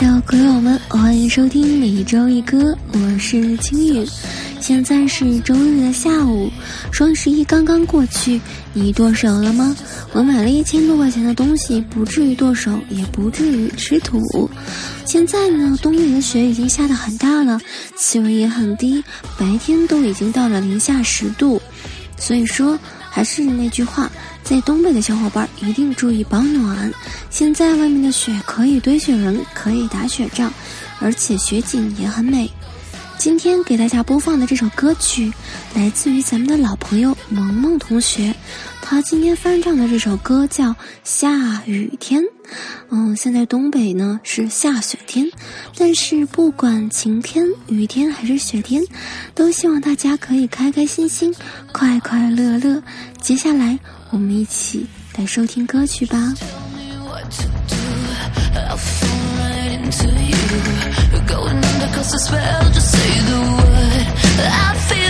的鬼友们，欢迎收听每周一歌，我是青雨。现在是周日的下午，双十一刚刚过去，你剁手了吗？我买了一千多块钱的东西，不至于剁手，也不至于吃土。现在呢，冬天的雪已经下得很大了，气温也很低，白天都已经到了零下十度。所以说，还是那句话，在东北的小伙伴一定注意保暖。现在外面的雪可以堆雪人，可以打雪仗，而且雪景也很美。今天给大家播放的这首歌曲，来自于咱们的老朋友萌萌同学，他今天翻唱的这首歌叫《下雨天》。嗯，现在东北呢是下雪天，但是不管晴天、雨天还是雪天，都希望大家可以开开心心、快快乐乐。接下来我们一起来收听歌曲吧。I'll fall right into you. You're going under cause I spell, just say the word. I feel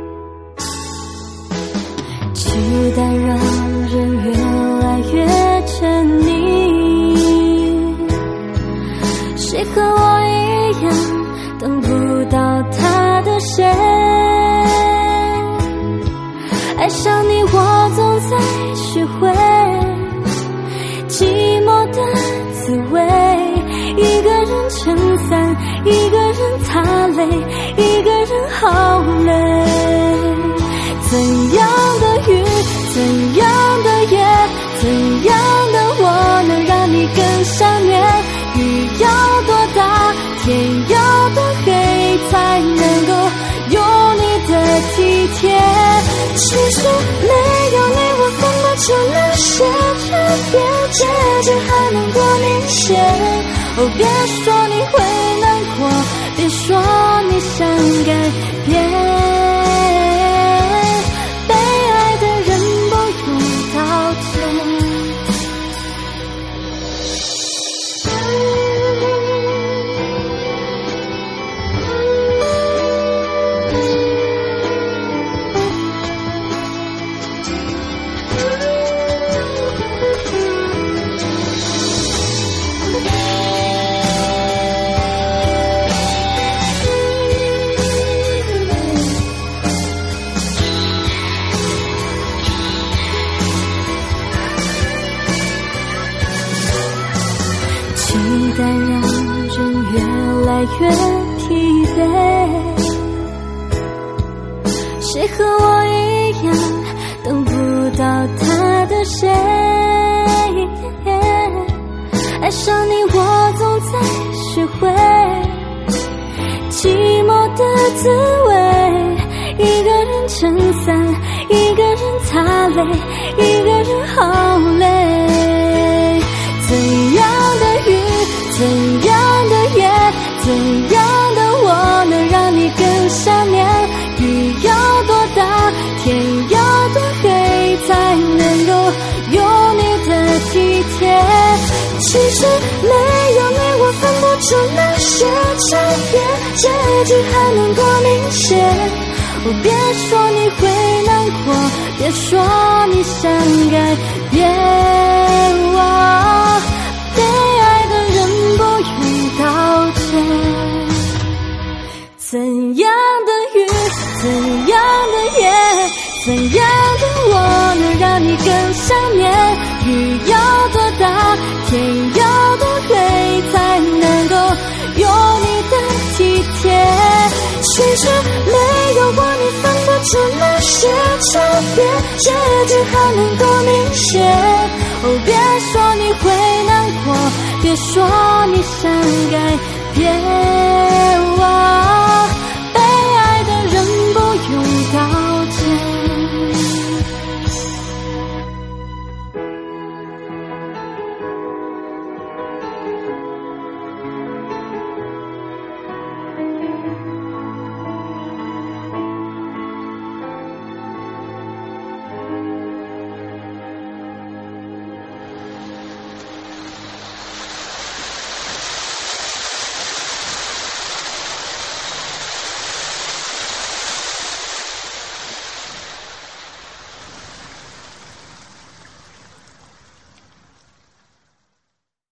期待让人越来越沉溺，谁和我一样等不到他的谁？爱上你，我总在学会寂寞的滋味。一个人撑伞，一个人擦泪，一个人好累。怎样更想念？雨要多大，天要多黑，才能够有你的体贴？其实没有你，我分不出那些差别，结局还能多明显。哦，别说你会难过，别说你想改变。